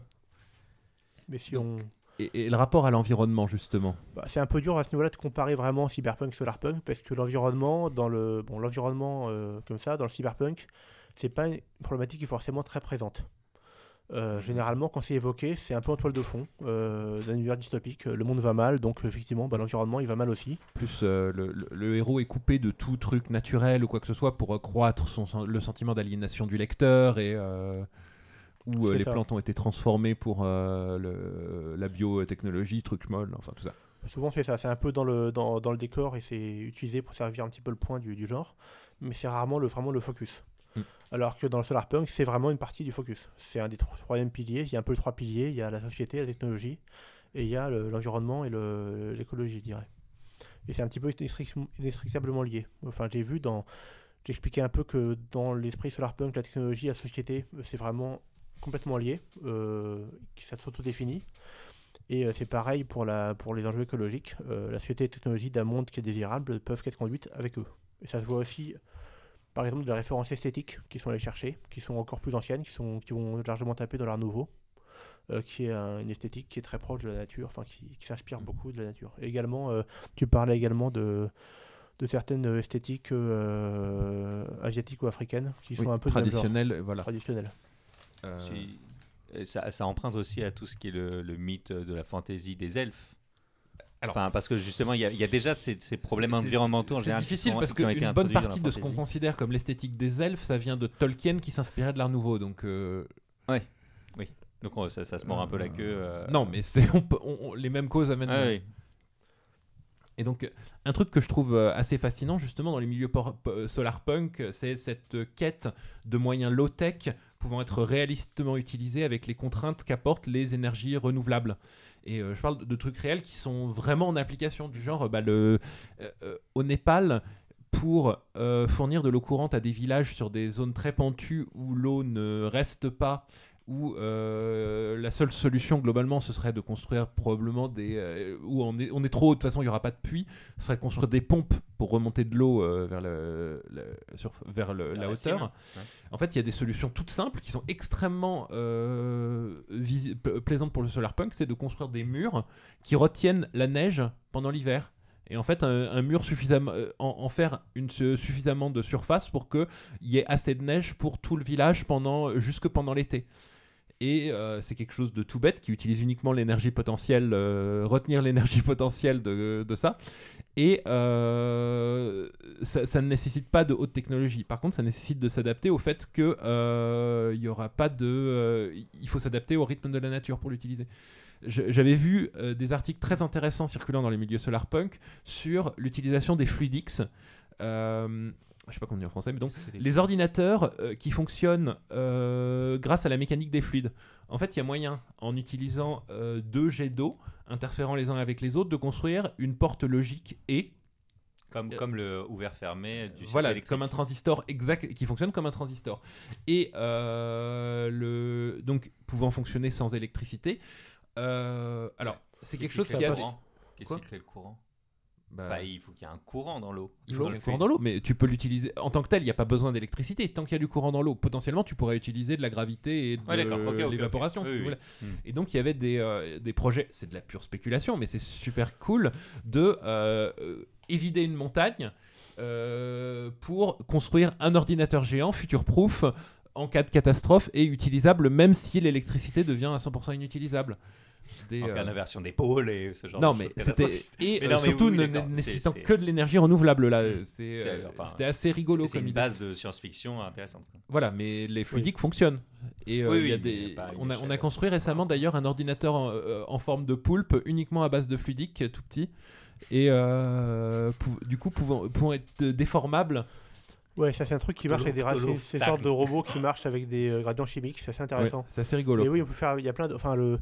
Speaker 2: Mais si
Speaker 5: Donc,
Speaker 2: on,
Speaker 5: et, et le rapport à l'environnement, justement?
Speaker 2: Bah, c'est un peu dur à ce niveau-là de comparer vraiment cyberpunk solarpunk parce que l'environnement dans le bon l'environnement comme ça dans le cyberpunk c'est pas une problématique qui est forcément très présente. Euh, généralement quand c'est évoqué c'est un peu en toile de fond euh, d'un univers dystopique le monde va mal donc effectivement bah, l'environnement il va mal aussi
Speaker 5: Plus euh, le, le- le héros est coupé de tout truc naturel ou quoi que ce soit pour son, sen- le sentiment d'aliénation du lecteur et euh, où euh, les
Speaker 2: ça.
Speaker 5: plantes ont été transformées pour euh, le- la biotechnologie, truc molle, enfin tout ça.
Speaker 2: souvent c'est ça c'est un peu dans le dans, dans le décor et c'est utilisé pour servir un petit peu le point du, du genre mais c'est rarement le vraiment le focus. Alors que dans le solarpunk c'est vraiment une partie du focus c'est un des tro- troisième piliers il y a un peu les trois piliers il y a la société la technologie et il y a le- l'environnement et l'écologie je dirais et c'est un petit peu inextric- inextricablement lié enfin j'ai vu dans j'expliquais un peu que dans l'esprit solarpunk la technologie la société euh, c'est vraiment complètement lié euh, ça s'autodéfinit et euh, c'est pareil pour, la, pour les enjeux écologiques. Euh, la société et la technologie d'un monde qui est désirable peuvent être conduites avec eux. Et ça se voit aussi, par exemple, des références esthétiques qui sont allées chercher, qui sont encore plus anciennes, qui, sont, qui vont largement taper dans l'art nouveau, euh, qui est un- une esthétique qui est très proche de la nature, enfin qui, qui s'inspire beaucoup de la nature. Et également, euh, tu parlais également de, de certaines esthétiques euh, asiatiques ou africaines qui sont un peu
Speaker 5: voilà.
Speaker 2: traditionnelles.
Speaker 5: Euh,
Speaker 1: ça, ça emprunte aussi à tout ce qui est le, le mythe de la fantaisie des elfes.
Speaker 5: Alors-
Speaker 1: enfin, parce que justement, il y, a- il y a déjà ces, ces problèmes
Speaker 5: C'est- c'est-
Speaker 1: environnementaux en
Speaker 5: C'est
Speaker 1: général qui,
Speaker 5: difficile
Speaker 1: sont-
Speaker 5: parce
Speaker 1: qui ont été
Speaker 5: qu'une bonne partie de ce qu'on considère comme l'esthétique des elfes, ça vient de Tolkien qui s'inspirait de l'art nouveau. Donc euh,
Speaker 1: Donc on- ça, ça se mord un peu la queue. euh,
Speaker 5: non, mais c'est on peut- on- on- les mêmes causes amènent.
Speaker 1: ah oui.
Speaker 5: Et donc, euh, un truc que je trouve euh, assez fascinant, justement, dans les milieux solarpunk, euh, c'est cette euh, quête de moyens low-tech pouvant être réalistement utilisés avec les contraintes qu'apportent les énergies renouvelables. Et euh, je parle de, trucs réels qui sont vraiment en application, du genre, bah, euh, euh, au Népal, pour fournir de l'eau courante à des villages sur des zones très pentues où l'eau ne reste pas, où euh, la seule solution globalement ce serait de construire probablement des euh, où on est, on est trop haut de toute façon il n'y aura pas de puits ce serait de construire des pompes pour remonter de l'eau euh, vers, le, le- sur- vers le- la
Speaker 1: la
Speaker 5: hauteur
Speaker 1: ouais.
Speaker 5: en fait il y a des solutions toutes simples qui sont extrêmement euh, plaisantes pour le solarpunk c'est de construire des murs qui retiennent la neige pendant l'hiver et en fait, un, un mur suffisamment, euh, en, en faire une, su- suffisamment de surface pour qu'il y ait assez de neige pour tout le village pendant, jusque pendant l'été. Et euh, c'est quelque chose de tout bête qui utilise uniquement l'énergie potentielle, euh, retenir l'énergie potentielle de, de ça. Et euh, ça, ne nécessite pas de haute technologie. Par contre, ça nécessite de s'adapter au fait que il y aura pas de, il faut s'adapter au rythme de la nature pour l'utiliser. J'avais vu des articles très intéressants circulant dans les milieux solarpunk sur l'utilisation des fluidics. Je sais pas comment dit en français, mais donc les ordinateurs euh, qui fonctionnent euh, grâce à la mécanique des fluides. En fait, il y a moyen, en utilisant euh, deux jets d'eau interférant les uns avec les autres, de construire une porte logique et
Speaker 1: Comme, comme le ouvert-fermé du
Speaker 5: voilà,
Speaker 1: circuit électrique.
Speaker 5: comme un transistor exact, qui fonctionne comme un transistor. Et euh, le, donc pouvant fonctionner sans électricité. Euh, alors, c'est quelque chose qui a.
Speaker 1: Qu'est-ce qui crée le courant?
Speaker 5: Bah,
Speaker 1: Enfin, il faut qu'il y ait un courant dans l'eau.
Speaker 5: il faut
Speaker 1: le
Speaker 5: du courant
Speaker 1: fluide.
Speaker 5: dans l'eau, mais tu peux l'utiliser en tant que tel. Il n'y a pas besoin d'électricité. Tant qu'il y a du courant dans l'eau, potentiellement, tu pourrais utiliser de la gravité et de
Speaker 1: Ouais,
Speaker 5: l'évaporation.
Speaker 1: Oui,
Speaker 5: si
Speaker 1: oui. Hmm.
Speaker 5: Et donc il y avait des, euh, des projets, c'est de la pure spéculation, mais c'est super cool de euh, évider une montagne euh, pour construire un ordinateur géant future-proof en cas de catastrophe et utilisable même si l'électricité devient à 100% inutilisable. Des,
Speaker 1: En
Speaker 5: euh,
Speaker 1: des pôles et ce genre
Speaker 5: non,
Speaker 1: de
Speaker 5: mais
Speaker 1: choses
Speaker 5: et
Speaker 1: Mais
Speaker 5: euh,
Speaker 1: non, mais
Speaker 5: surtout
Speaker 1: oui,
Speaker 5: ne- nécessitant que de l'énergie renouvelable là.
Speaker 1: Mm.
Speaker 5: C'est,
Speaker 1: C'est-
Speaker 5: euh,
Speaker 1: enfin,
Speaker 5: c'était assez rigolo
Speaker 1: C'est- une
Speaker 5: idée.
Speaker 1: base de science-fiction intéressante.
Speaker 5: Voilà, mais les fluidiques fonctionnent. Et euh,
Speaker 1: Oui,
Speaker 5: y a des...
Speaker 1: y a
Speaker 5: on, a, on a
Speaker 1: échelle.
Speaker 5: construit récemment d'ailleurs un ordinateur en, euh, en forme de poulpe uniquement à base de fluidique, tout petit. Et euh, pou- du coup, pouvant, pouvant être déformable.
Speaker 2: Ouais, ça c'est un truc qui marche avec des racines, ces sortes de robots qui marchent avec des euh, gradients chimiques, c'est assez intéressant.
Speaker 5: Ouais, c'est assez rigolo.
Speaker 2: Et oui, on peut faire, il y a plein de, enfin le,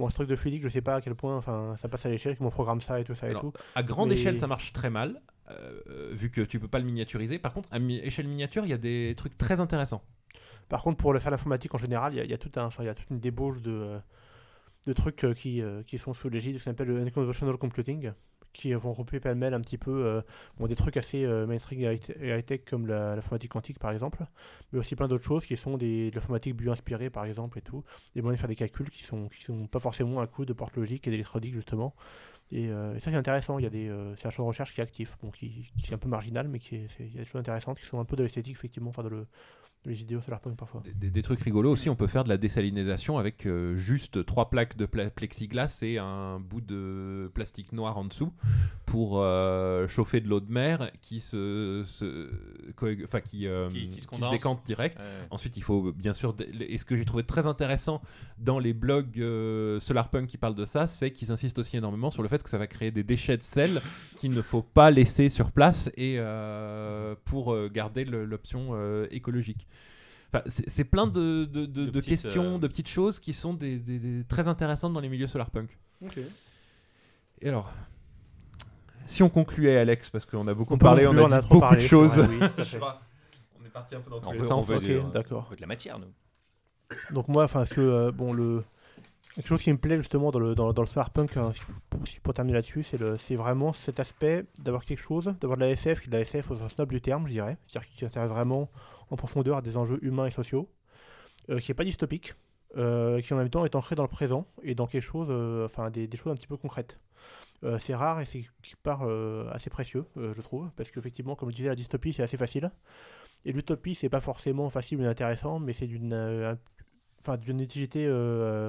Speaker 2: bon, ce truc de fluidique, je sais pas à quel point, enfin, ça passe à l'échelle, comment on programme ça et tout ça
Speaker 5: Alors,
Speaker 2: et tout.
Speaker 5: À grande
Speaker 2: Mais-
Speaker 5: échelle, ça marche très mal, euh, vu que tu peux pas le miniaturiser. Par contre, à mi- échelle miniature, il y a des trucs très intéressants.
Speaker 2: Par contre, pour le faire l'informatique en général, il y a, y a tout un, enfin, il y a toute une débauche de, euh, de trucs qui, euh, qui sont sous l'égide de ce qu'on appelle le unconventional computing, qui vont regrouper pêle-mêle un petit peu euh, bon, des trucs assez euh, mainstream et high- et high-tech comme l'informatique quantique par exemple, mais aussi plein d'autres choses qui sont des, de l'informatique bio-inspirée par exemple et tout, des moyens de faire des calculs qui sont, qui sont pas forcément à coup de porte logique et d'électronique justement. Et, euh, et ça c'est intéressant, il y a des, euh, c'est un champ de recherche qui est actif, qui, qui est un peu marginal, mais qui est, c'est- il y a des choses intéressantes qui sont un peu de l'esthétique effectivement, enfin de, le, de les idéaux solarpunk parfois.
Speaker 5: Des, des- des trucs rigolos aussi, on peut faire de la désalinisation avec euh, juste trois plaques de pla- plexiglas et un bout de plastique noir en dessous pour euh, chauffer de l'eau de mer qui se, se, coag- enfin, qui, euh,
Speaker 1: Qui- qui se
Speaker 5: décante direct.
Speaker 1: Ouais.
Speaker 5: Ensuite, il faut bien sûr. Et ce que j'ai trouvé très intéressant dans les blogs euh, Solarpunk qui parlent de ça, c'est qu'ils insistent aussi énormément sur le fait que ça va créer des déchets de sel qu'il ne faut pas laisser sur place et euh, pour garder l'option euh, écologique. Enfin, c'est plein de, de- de-
Speaker 1: De
Speaker 5: de
Speaker 1: petites,
Speaker 5: questions,
Speaker 1: euh,
Speaker 5: de petites choses qui sont des, des- des- très intéressantes dans les milieux Solarpunk.
Speaker 6: Ok.
Speaker 5: Et alors, si on concluait, Alex, parce qu'on a beaucoup
Speaker 2: On
Speaker 5: parlé, on a dit beaucoup
Speaker 2: parlé,
Speaker 5: de choses.
Speaker 2: vrai, oui, tout à
Speaker 5: Je
Speaker 2: fait.
Speaker 5: sais pas, on est parti un peu dans tous
Speaker 1: On
Speaker 5: les sens.
Speaker 1: veut
Speaker 2: ok,
Speaker 1: du-
Speaker 2: d'accord.
Speaker 1: on veut de la matière, nous.
Speaker 2: Donc moi, enfin, ce que euh, bon le quelque chose qui me plaît justement dans le dans, dans le solarpunk, hein, si- pour, si- pour terminer là-dessus, c'est le c'est vraiment cet aspect d'avoir quelque chose, d'avoir de la SF, qui est de la SF au sens noble du terme, je dirais, c'est-à-dire qui s'intéresse vraiment en profondeur des enjeux humains et sociaux, euh, qui est pas dystopique, euh, qui en même temps est ancré dans le présent et dans quelque chose, euh, enfin des, choses un petit peu concrètes. C'est rare et c'est quelque part assez précieux, je trouve, parce qu'effectivement, comme je disais, la dystopie c'est assez facile. Et l'utopie, c'est pas forcément facile mais intéressant, mais c'est d'une enfin d'une utilité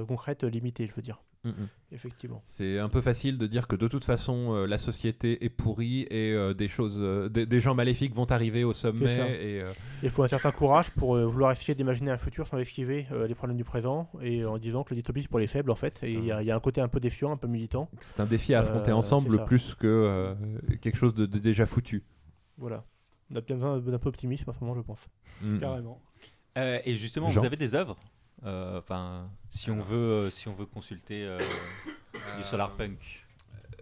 Speaker 2: concrète limitée, je veux dire.
Speaker 5: Mm, mm.
Speaker 2: Effectivement.
Speaker 5: C'est un peu facile de dire que de toute façon euh, la société est pourrie et euh, des choses, euh, des, des gens maléfiques vont arriver au sommet.
Speaker 2: ça.
Speaker 5: Et, euh,
Speaker 2: Il faut un certain courage pour euh, vouloir essayer d'imaginer un futur sans esquiver euh, les problèmes du présent et en disant que le dystopie c'est pour les faibles en fait. Et il y, a- il y a un côté un peu défiant, un peu militant.
Speaker 5: c'est un défi à affronter
Speaker 2: Euh,
Speaker 5: ensemble plus que euh, quelque chose de, de déjà foutu.
Speaker 2: Voilà. On a bien besoin d'un peu d'optimisme en ce moment, je pense.
Speaker 5: Mm.
Speaker 6: Carrément.
Speaker 1: Euh, et justement,
Speaker 5: Jean.
Speaker 1: vous avez des œuvres? Enfin, si on veut, euh, si on veut consulter euh, du solarpunk.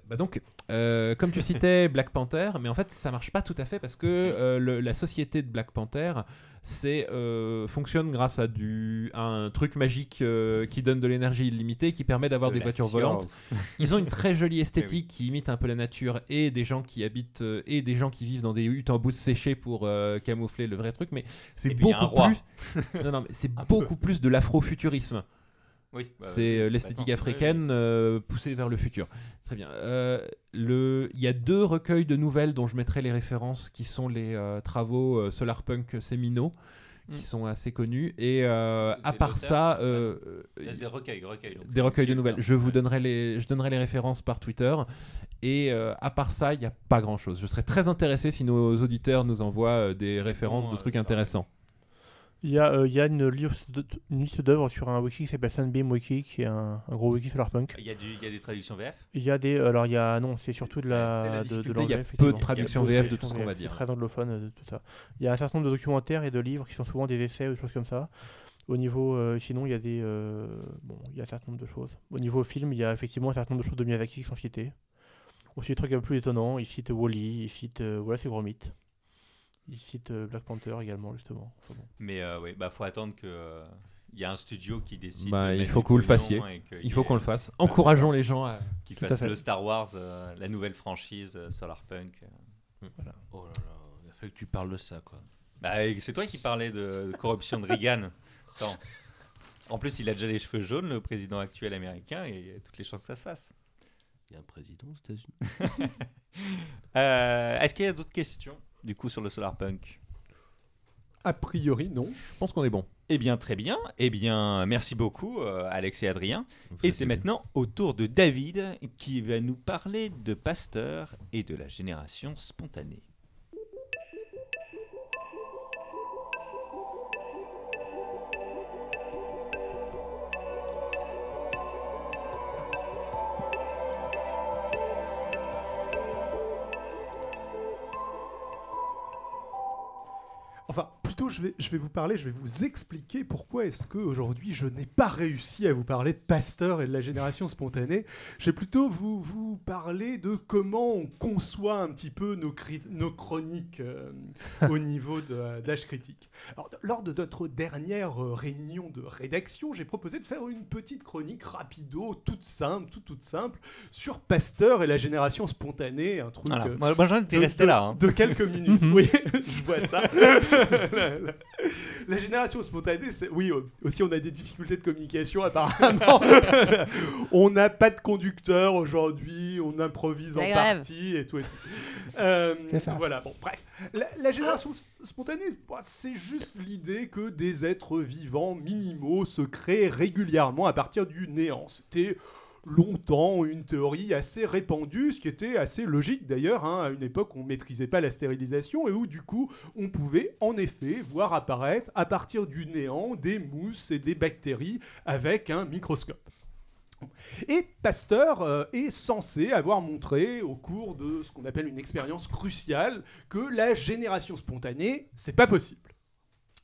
Speaker 5: Bah donc, euh, comme tu citais Black Panther, mais en fait ça marche pas tout à fait parce que euh, le- la société de Black Panther c'est euh, fonctionne grâce à du à un truc magique qui donne de l'énergie illimitée qui permet d'avoir
Speaker 1: De
Speaker 5: des voitures volantes. Ils ont une très jolie
Speaker 1: Eh
Speaker 5: esthétique qui imite un peu la nature et des gens qui habitent et des gens qui vivent dans des huttes en bout séchées pour euh, camoufler le vrai truc, mais c'est beaucoup plus. non, non, c'est beaucoup plus de l'afrofuturisme.
Speaker 1: Oui, bah,
Speaker 5: C'est euh, l'esthétique africaine euh, poussée vers le futur. Très bien. Euh, le- Il y a deux recueils de nouvelles dont je mettrai les références, qui sont les travaux Solarpunk séminaux, qui
Speaker 1: Mm.
Speaker 5: sont assez connus. Et à part ça,
Speaker 1: des recueils, recueils. donc,
Speaker 5: des recueils de nouvelles. Je vous
Speaker 1: Ouais.
Speaker 5: donnerai les, je donnerai les références par Twitter. Et à part ça, il n'y a pas grand-chose. Je serais très intéressé si nos auditeurs nous envoient des références
Speaker 1: bon,
Speaker 5: de trucs intéressants.
Speaker 2: Il y a, euh, il y a une, liste une liste d'œuvres sur un wiki qui s'appelle Sunbeam Wiki, qui est un, un gros wiki solarpunk.
Speaker 1: Il y, a du, il y a des traductions VF
Speaker 2: Il y a des. Alors, il y a. Non, c'est surtout de la.
Speaker 5: la
Speaker 2: de- de
Speaker 5: il y a peu de
Speaker 2: effectivement.
Speaker 5: traductions
Speaker 2: Il y a peu
Speaker 5: VF de tout ce qu'on va dire.
Speaker 2: très anglophone, euh, de tout ça. Il y a un certain nombre de documentaires et de livres qui sont souvent des essais ou des choses comme ça. Au niveau. euh, sinon, il y a des. euh, bon, il y a un certain nombre de choses. Au niveau film, il y a effectivement un certain nombre de choses de Miyazaki qui sont citées. Aussi, des trucs un peu plus étonnants. Il cite Wally, il cite euh, Voilà, c'est Gromit. Il cite euh, Black Panther également, justement. Enfin bon.
Speaker 1: Mais euh, oui, bah faut attendre que euh, il y a un studio qui décide.
Speaker 5: Bah, il faut que vous le fassiez. Il faut qu'on le fasse. Encourageons les gens à.
Speaker 1: Qu'il
Speaker 2: Tout à
Speaker 1: fasse
Speaker 2: fait.
Speaker 1: le Star Wars, euh, la nouvelle franchise euh, Solarpunk.
Speaker 3: Oh là là, il a fallu que tu parles de ça, quoi.
Speaker 1: Bah, c'est toi qui parlais de, de corruption de Reagan. Attends. En plus, il a déjà les cheveux jaunes, le président actuel américain, et il y a toutes les chances que ça se fasse.
Speaker 3: Il y a un président aux États-Unis.
Speaker 1: Euh, Est-ce qu'il y a d'autres questions, du coup, sur le Solarpunk
Speaker 6: A priori, non.
Speaker 5: Je pense qu'on est bon.
Speaker 1: Eh bien, très bien. Eh bien, merci beaucoup, euh, Alex et Adrien.
Speaker 5: Vous
Speaker 1: Et c'est maintenant au tour de David qui va nous parler de Pasteur et de la génération spontanée.
Speaker 6: Je vais, vous parler, je vais vous expliquer pourquoi est-ce que aujourd'hui je n'ai pas réussi à vous parler de Pasteur et de la génération spontanée. Je vais plutôt vous parler de comment on conçoit un petit peu nos, chroniques euh, au niveau de, euh, d'âge critique. Alors, lors de notre dernière euh, réunion de rédaction, j'ai proposé de faire une petite chronique rapido, toute simple, toute, toute simple, sur Pasteur et la génération spontanée, un truc...
Speaker 1: Voilà.
Speaker 6: euh,
Speaker 1: Moi, j'en étais resté là. hein.
Speaker 6: De quelques minutes. oui, je vois ça. La, génération spontanée, c'est. Oui, euh, aussi, on a des difficultés de communication, apparemment. on n'a pas de conducteur aujourd'hui, on improvise en
Speaker 4: grève.
Speaker 6: partie et tout. Et tout. Euh,
Speaker 2: C'est ça.
Speaker 6: Voilà, bon, bref. La, la génération spontanée, bah, c'est juste l'idée que des êtres vivants minimaux se créent régulièrement à partir du néant. C'était longtemps une théorie assez répandue, ce qui était assez logique d'ailleurs, hein, à une époque on ne maîtrisait pas la stérilisation et où du coup on pouvait en effet voir apparaître à partir du néant des mousses et des bactéries avec un microscope. Et Pasteur euh, est censé avoir montré au cours de ce qu'on appelle une expérience cruciale que la génération spontanée, c'est pas possible.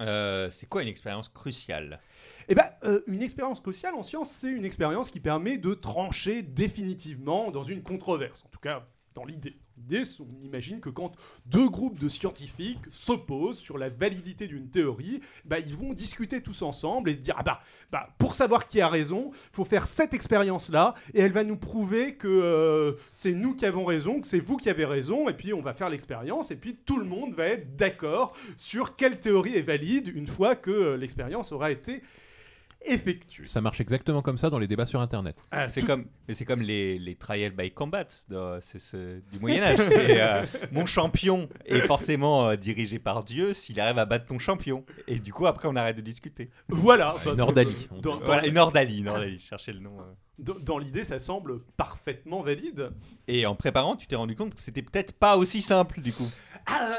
Speaker 1: Euh, c'est quoi une expérience cruciale?
Speaker 6: Eh ben, euh, une expérience cruciale en science, c'est une expérience qui permet de trancher définitivement dans une controverse. En tout cas, dans l'idée. L'idée, on imagine que quand deux groupes de scientifiques s'opposent sur la validité d'une théorie, bah, ils vont discuter tous ensemble et se dire ah bah, bah pour savoir qui a raison, faut faire cette expérience-là et elle va nous prouver que euh, c'est nous qui avons raison, que c'est vous qui avez raison, et puis on va faire l'expérience et puis tout le monde va être d'accord sur quelle théorie est valide une fois que euh, l'expérience aura été effectuée.
Speaker 5: Ça marche exactement comme ça dans les débats sur Internet.
Speaker 6: Ah,
Speaker 1: C'est
Speaker 6: tout-
Speaker 1: comme, mais c'est comme les, les trial by combat de- c'est ce- du Moyen Âge. C'est euh, mon champion est forcément euh, dirigé par Dieu s'il arrive à battre ton champion. Et du coup après on arrête de discuter.
Speaker 6: Voilà. Dans,
Speaker 5: dit.
Speaker 6: dans-
Speaker 1: Voilà, une ordalie. Cherchez le nom. euh.
Speaker 6: dans- dans l'idée, ça semble parfaitement valide.
Speaker 1: Et en préparant, tu t'es rendu compte que c'était peut-être pas aussi simple du coup.
Speaker 6: Ah,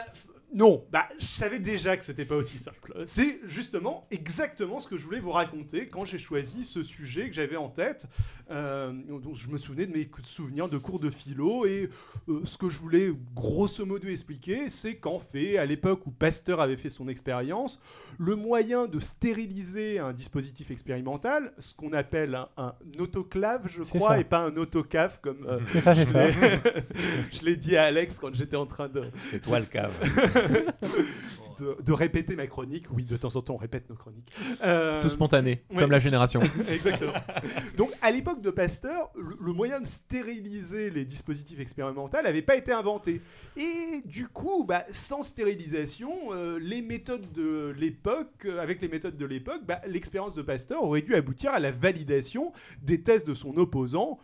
Speaker 6: non, bah, je savais déjà que c'était pas aussi simple. C'est justement exactement ce que je voulais vous raconter quand j'ai choisi ce sujet que j'avais en tête. Euh, donc je me souvenais de mes souvenirs de cours de philo et euh, ce que je voulais grosso modo expliquer, c'est qu'en fait, à l'époque où Pasteur avait fait son expérience, le moyen de stériliser un dispositif expérimental, ce qu'on appelle un, un autoclave, je crois,
Speaker 2: ça.
Speaker 6: et pas un autocave comme euh,
Speaker 2: ça,
Speaker 6: je l'ai dit à Alex quand j'étais en train de,
Speaker 1: C'est toi le cave.
Speaker 6: de, de répéter ma chronique. Oui, de temps en temps, on répète nos chroniques. Euh,
Speaker 5: Tout spontané,
Speaker 6: ouais.
Speaker 5: comme la génération.
Speaker 6: Exactement. Donc, à l'époque de Pasteur, le, le moyen de stériliser les dispositifs expérimentaux n'avait pas été inventé. Et du coup, bah, sans stérilisation, euh, les méthodes de l'époque, euh, avec les méthodes de l'époque, bah, l'expérience de Pasteur aurait dû aboutir à la validation des thèses de son opposant,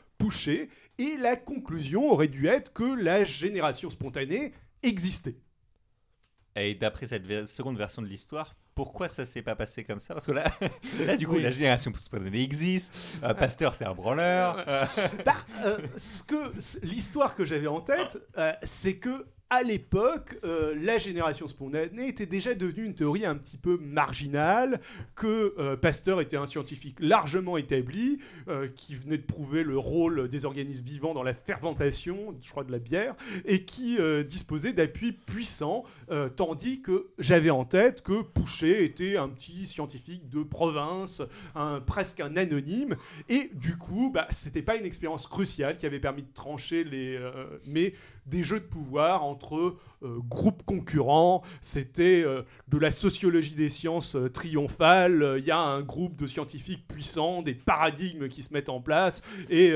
Speaker 6: et la conclusion aurait dû être que la génération spontanée existait.
Speaker 1: Et d'après cette seconde version de l'histoire, pourquoi ça s'est pas passé comme ça? Parce que là, là du coup,
Speaker 6: Oui.
Speaker 1: la génération spontanée existe. euh, Pasteur, c'est un branleur. euh,
Speaker 6: Bah, euh, ce que l'histoire que j'avais en tête, euh, c'est que à l'époque, euh, la génération spontanée était déjà devenue une théorie un petit peu marginale, que euh, Pasteur était un scientifique largement établi, euh, qui venait de prouver le rôle des organismes vivants dans la fermentation, je crois, de la bière, et qui disposait d'appuis puissants, tandis que j'avais en tête que Pouchet était un petit scientifique de province, presque un anonyme, et du coup, bah, c'était pas une expérience cruciale qui avait permis de trancher les... mais des jeux de pouvoir entre euh, groupes concurrents. C'était euh, de la sociologie des sciences euh, triomphale. Il y a un groupe de scientifiques puissants, des paradigmes qui se mettent en place, et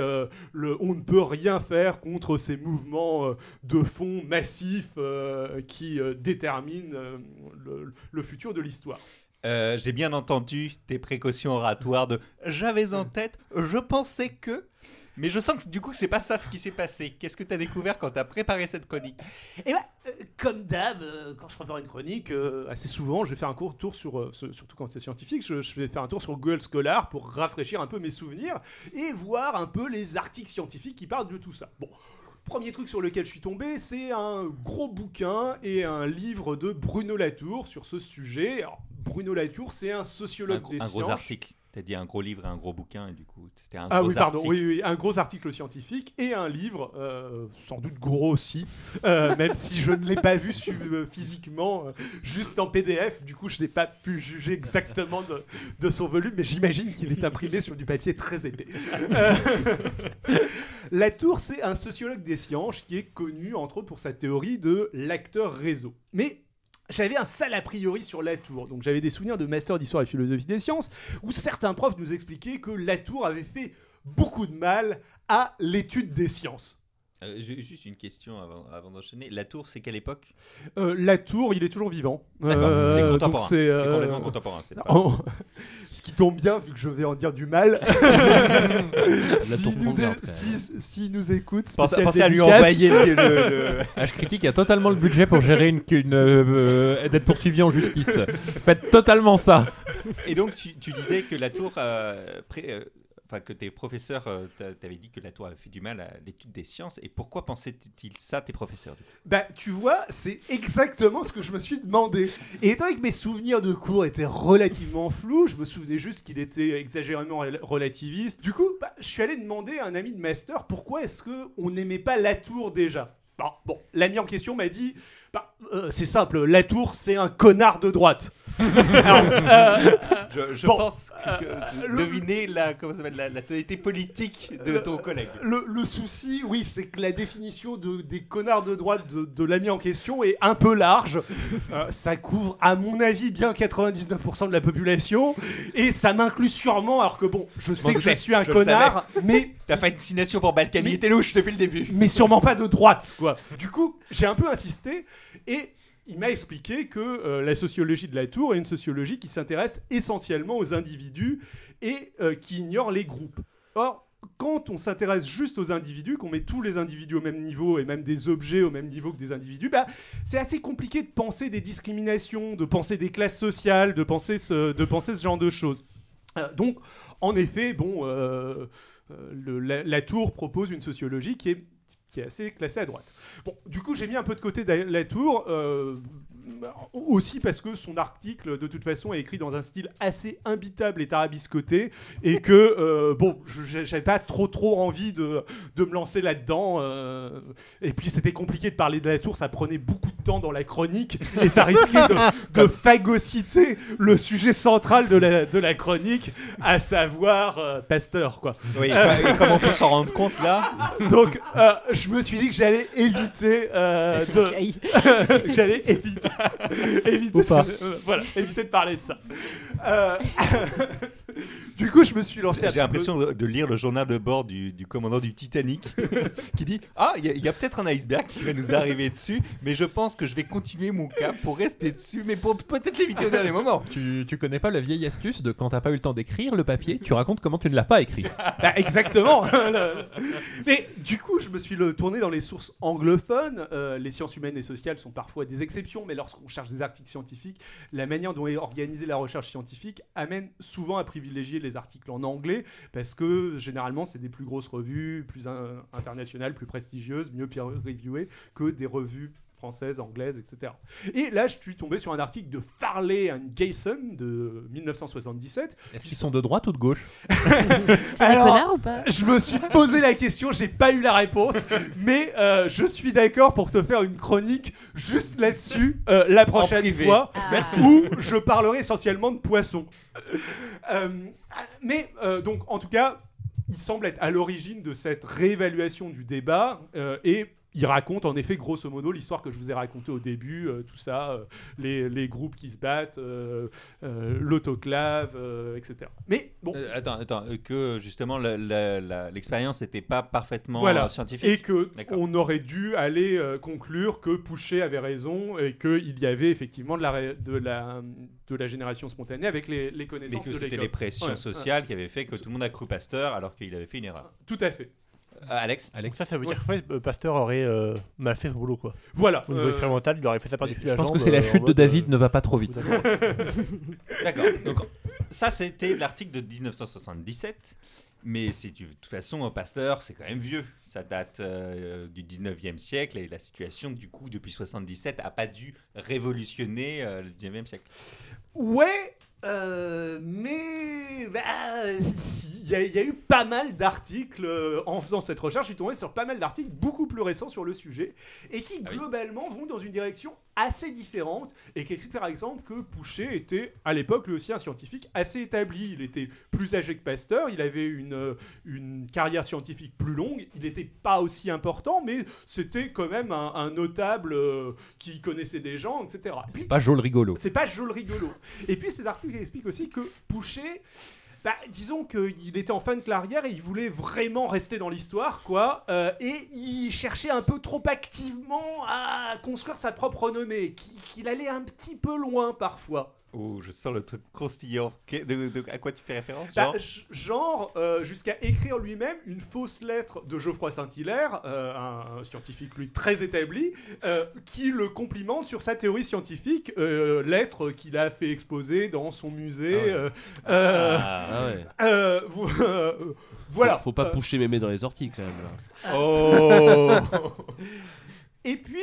Speaker 6: le- on ne peut rien faire contre ces mouvements de fond massifs qui déterminent le, le futur de l'histoire.
Speaker 1: Euh, J'ai bien entendu tes précautions oratoires de j'avais en tête, je pensais que. Mais je sens que du coup, c'est pas ça ce qui s'est passé. Qu'est-ce que tu as découvert quand tu as préparé cette chronique
Speaker 6: Et bah, euh, comme d'hab, euh, quand je prépare une chronique, euh, assez souvent, je vais faire un court tour sur, euh, surtout quand c'est scientifique, je, je vais faire un tour sur Google Scholar pour rafraîchir un peu mes souvenirs et voir un peu les articles scientifiques qui parlent de tout ça. Bon. Premier truc sur lequel je suis tombé, c'est un gros bouquin et un livre de Bruno Latour sur ce sujet. Alors, Bruno Latour, c'est un sociologue des
Speaker 1: un gros
Speaker 6: sciences.
Speaker 1: article. Tu as dit un gros livre et un gros bouquin, et du coup, c'était un
Speaker 6: Ah
Speaker 1: gros
Speaker 6: oui, pardon,
Speaker 1: article.
Speaker 6: oui, oui, un gros article scientifique et un livre, euh, sans doute gros aussi, euh, même si je ne l'ai pas vu euh, physiquement, juste en PDF, du coup je n'ai pas pu juger exactement de, de son volume, mais j'imagine qu'il est imprimé sur du papier très épais. Euh, Latour, c'est un sociologue des sciences qui est connu entre autres pour sa théorie de l'acteur réseau. Mais j'avais un sale a priori sur Latour, donc j'avais des souvenirs de master d'histoire et philosophie des sciences où certains profs nous expliquaient que Latour avait fait beaucoup de mal à l'étude des sciences.
Speaker 1: Euh, juste une question avant, avant d'enchaîner. La tour, c'est quelle époque?
Speaker 6: Euh, Latour, il est toujours vivant.
Speaker 1: D'accord,
Speaker 6: Euh,
Speaker 1: c'est contemporain.
Speaker 6: c'est, euh,
Speaker 1: complètement contemporain. pas-
Speaker 6: en- Ce qui tombe bien, vu que je vais en dire du mal.
Speaker 3: La
Speaker 6: S'il
Speaker 3: tour
Speaker 6: nous, si, s'il nous écoute,
Speaker 1: Pensez, à lui envoyer le, le- le-
Speaker 5: H critique a totalement le budget pour gérer une, une, euh, d'être poursuivi en justice. Faites totalement ça.
Speaker 1: Et donc, tu, tu disais que la tour, euh, pré- euh, enfin que tes professeurs euh, t'a- t'avaient dit que la tour avait fait du mal à l'étude des sciences. Et pourquoi pensaient-ils ça, tes professeurs
Speaker 6: Bah, tu vois, c'est exactement ce que je me suis demandé. Et étant donné que mes souvenirs de cours étaient relativement flous, je me souvenais juste qu'il était exagérément rel- relativiste. Du coup, bah, je suis allé demander à un ami de master pourquoi est-ce que on n'aimait pas Latour déjà. Bon, bon l'ami en question m'a dit bah, euh, c'est simple, Latour c'est un connard de droite. Alors, euh,
Speaker 1: Je, je
Speaker 6: Bon,
Speaker 1: pense que, que-
Speaker 6: euh, le-
Speaker 1: deviner la, comment ça la, la tonalité politique de ton collègue.
Speaker 6: le, le souci, oui, c'est que la définition de, des connards de droite de, de l'ami en question est un peu large. Euh, ça couvre, à mon avis, bien 99% de la population. Et ça m'inclut sûrement, alors que bon, je sais que je suis un
Speaker 1: je
Speaker 6: connard, mais,
Speaker 1: Ta fascination pour Balkany était louche depuis le début.
Speaker 6: mais sûrement pas de droite, quoi. Du coup, j'ai un peu insisté et. Il m'a expliqué que euh, la sociologie de la tour est une sociologie qui s'intéresse essentiellement aux individus et euh, qui ignore les groupes. Or, quand on s'intéresse juste aux individus, qu'on met tous les individus au même niveau et même des objets au même niveau que des individus, bah, c'est assez compliqué de penser des discriminations, de penser des classes sociales, de penser ce, de penser ce genre de choses. Euh, donc, en effet, bon, le- la, Tour propose une sociologie qui est, assez classée à droite. Bon, du coup, j'ai mis un peu de côté la Tour, euh, aussi parce que son article, de toute façon, est écrit dans un style assez imbitable et tarabiscoté, et que, euh, bon, j'avais pas trop trop envie de, de me lancer là-dedans. euh, et puis, c'était compliqué de parler de la Tour, ça prenait beaucoup de temps dans la chronique, et ça risquait de, de phagocyter le sujet central de la, de la chronique, à savoir euh, Pasteur, quoi.
Speaker 1: Oui, et comment on peut s'en rendre compte là?
Speaker 6: Donc, euh, je me suis dit que j'allais éviter euh, de, que j'allais éviter, éviter,
Speaker 5: Ou pas.
Speaker 6: euh, voilà, éviter de parler de ça. Euh, du coup, je me suis lancé.
Speaker 1: J'ai
Speaker 6: peu-
Speaker 1: l'impression de, lire le journal de bord du, du commandant du Titanic qui dit Ah, il y a, peut-être un iceberg qui va nous arriver dessus, mais je pense que je vais continuer mon cap pour rester dessus, mais pour peut-être l'éviter au dernier moment.
Speaker 5: Tu, tu connais pas la vieille astuce de quand t'as pas eu le temps d'écrire le papier, tu racontes comment tu ne l'as pas écrit.
Speaker 6: Bah, exactement. Mais du coup, je me suis le- tourné dans les sources anglophones. Euh, les sciences humaines et sociales sont parfois des exceptions, mais lorsqu'on cherche des articles scientifiques, la manière dont est organisée la recherche scientifique amène souvent à privilégier les articles en anglais, parce que généralement, c'est des plus grosses revues, plus internationales, plus prestigieuses, mieux peer-reviewées, que des revues françaises, anglaises, etc. Et là, je suis tombé sur un article de Farley and Gayson de 1977.
Speaker 5: Est-ce qu'ils sont de droite ou de gauche
Speaker 6: Alors,
Speaker 4: ou pas?
Speaker 6: je me suis posé la question, j'ai pas eu la réponse, mais euh, je suis d'accord pour te faire une chronique juste là-dessus euh, la prochaine fois,
Speaker 4: Ah.
Speaker 6: où je parlerai essentiellement de poissons. Euh, mais euh, donc, en tout cas, il semble être à l'origine de cette réévaluation du débat euh, et il raconte en effet grosso modo l'histoire que je vous ai racontée au début, euh, tout ça, euh, les, les groupes qui se battent, euh, l'autoclave, etc. Mais bon,
Speaker 1: attends, attends, que justement l'expérience n'était pas parfaitement
Speaker 6: Voilà.
Speaker 1: scientifique.
Speaker 6: Et que on aurait dû aller conclure que Pouchet avait raison et qu'il y avait effectivement de la, ré- de la, de la génération spontanée avec les, les
Speaker 1: Mais
Speaker 6: connaissances
Speaker 1: que
Speaker 6: de
Speaker 1: c'était les pressions
Speaker 6: Ouais,
Speaker 1: sociales qui avaient fait que tout le monde a cru Pasteur alors qu'il avait fait une erreur.
Speaker 6: Tout à fait.
Speaker 1: Euh, Alex
Speaker 5: Alex
Speaker 2: Donc ça, ça veut dire que ouais, euh, Pasteur aurait euh, mal fait son boulot, quoi.
Speaker 6: Voilà.
Speaker 2: Au niveau
Speaker 6: euh,
Speaker 2: expérimental, il aurait fait ça par
Speaker 5: Je
Speaker 2: dessus la
Speaker 5: pense que c'est la chute de David
Speaker 2: euh,
Speaker 5: ne va pas trop vite.
Speaker 2: d'accord.
Speaker 1: D'accord. Donc ça c'était l'article de 1977. Mais c'est de toute façon Pasteur, c'est quand même vieux. Ça date euh, du 19e siècle et la situation du coup depuis 77 a pas dû révolutionner euh, le 19e siècle.
Speaker 6: Ouais, euh, mais bah, si, il y, y a eu pas mal d'articles euh, en faisant cette recherche. Je suis tombé sur pas mal d'articles beaucoup plus récents sur le sujet et qui
Speaker 1: Ah oui.
Speaker 6: globalement vont dans une direction assez différente et qui expliquent par exemple que Pouchet était à l'époque lui aussi un scientifique assez établi. Il était plus âgé que Pasteur, il avait une, euh, une carrière scientifique plus longue, il n'était pas aussi important, mais c'était quand même un, un notable euh, qui connaissait des gens, etc. Et puis,
Speaker 5: Pas Joel rigolo.
Speaker 6: c'est pas joli rigolo. Et puis ces articles expliquent aussi que Pouchet, bah, disons qu'il était en fin de carrière et il voulait vraiment rester dans l'histoire, quoi. euh, et il cherchait un peu trop activement à construire sa propre renommée, qu'il allait un petit peu loin parfois.
Speaker 1: Oh, je sens le truc croustillant. De- de- à quoi tu fais référence
Speaker 6: Bah,
Speaker 1: genre
Speaker 6: euh, jusqu'à écrire lui-même une fausse lettre de Geoffroy Saint-Hilaire, euh, un, un scientifique lui très établi, euh, qui le complimente sur sa théorie scientifique, euh, lettre qu'il a fait exposer dans son musée.
Speaker 1: Ah ouais.
Speaker 6: euh, euh,
Speaker 1: Ah.
Speaker 3: Ah ouais.
Speaker 6: euh, euh, voilà.
Speaker 3: Faut, faut pas
Speaker 6: Euh,
Speaker 3: pousser mémé dans les orties quand même. Là.
Speaker 1: Oh
Speaker 6: Et puis,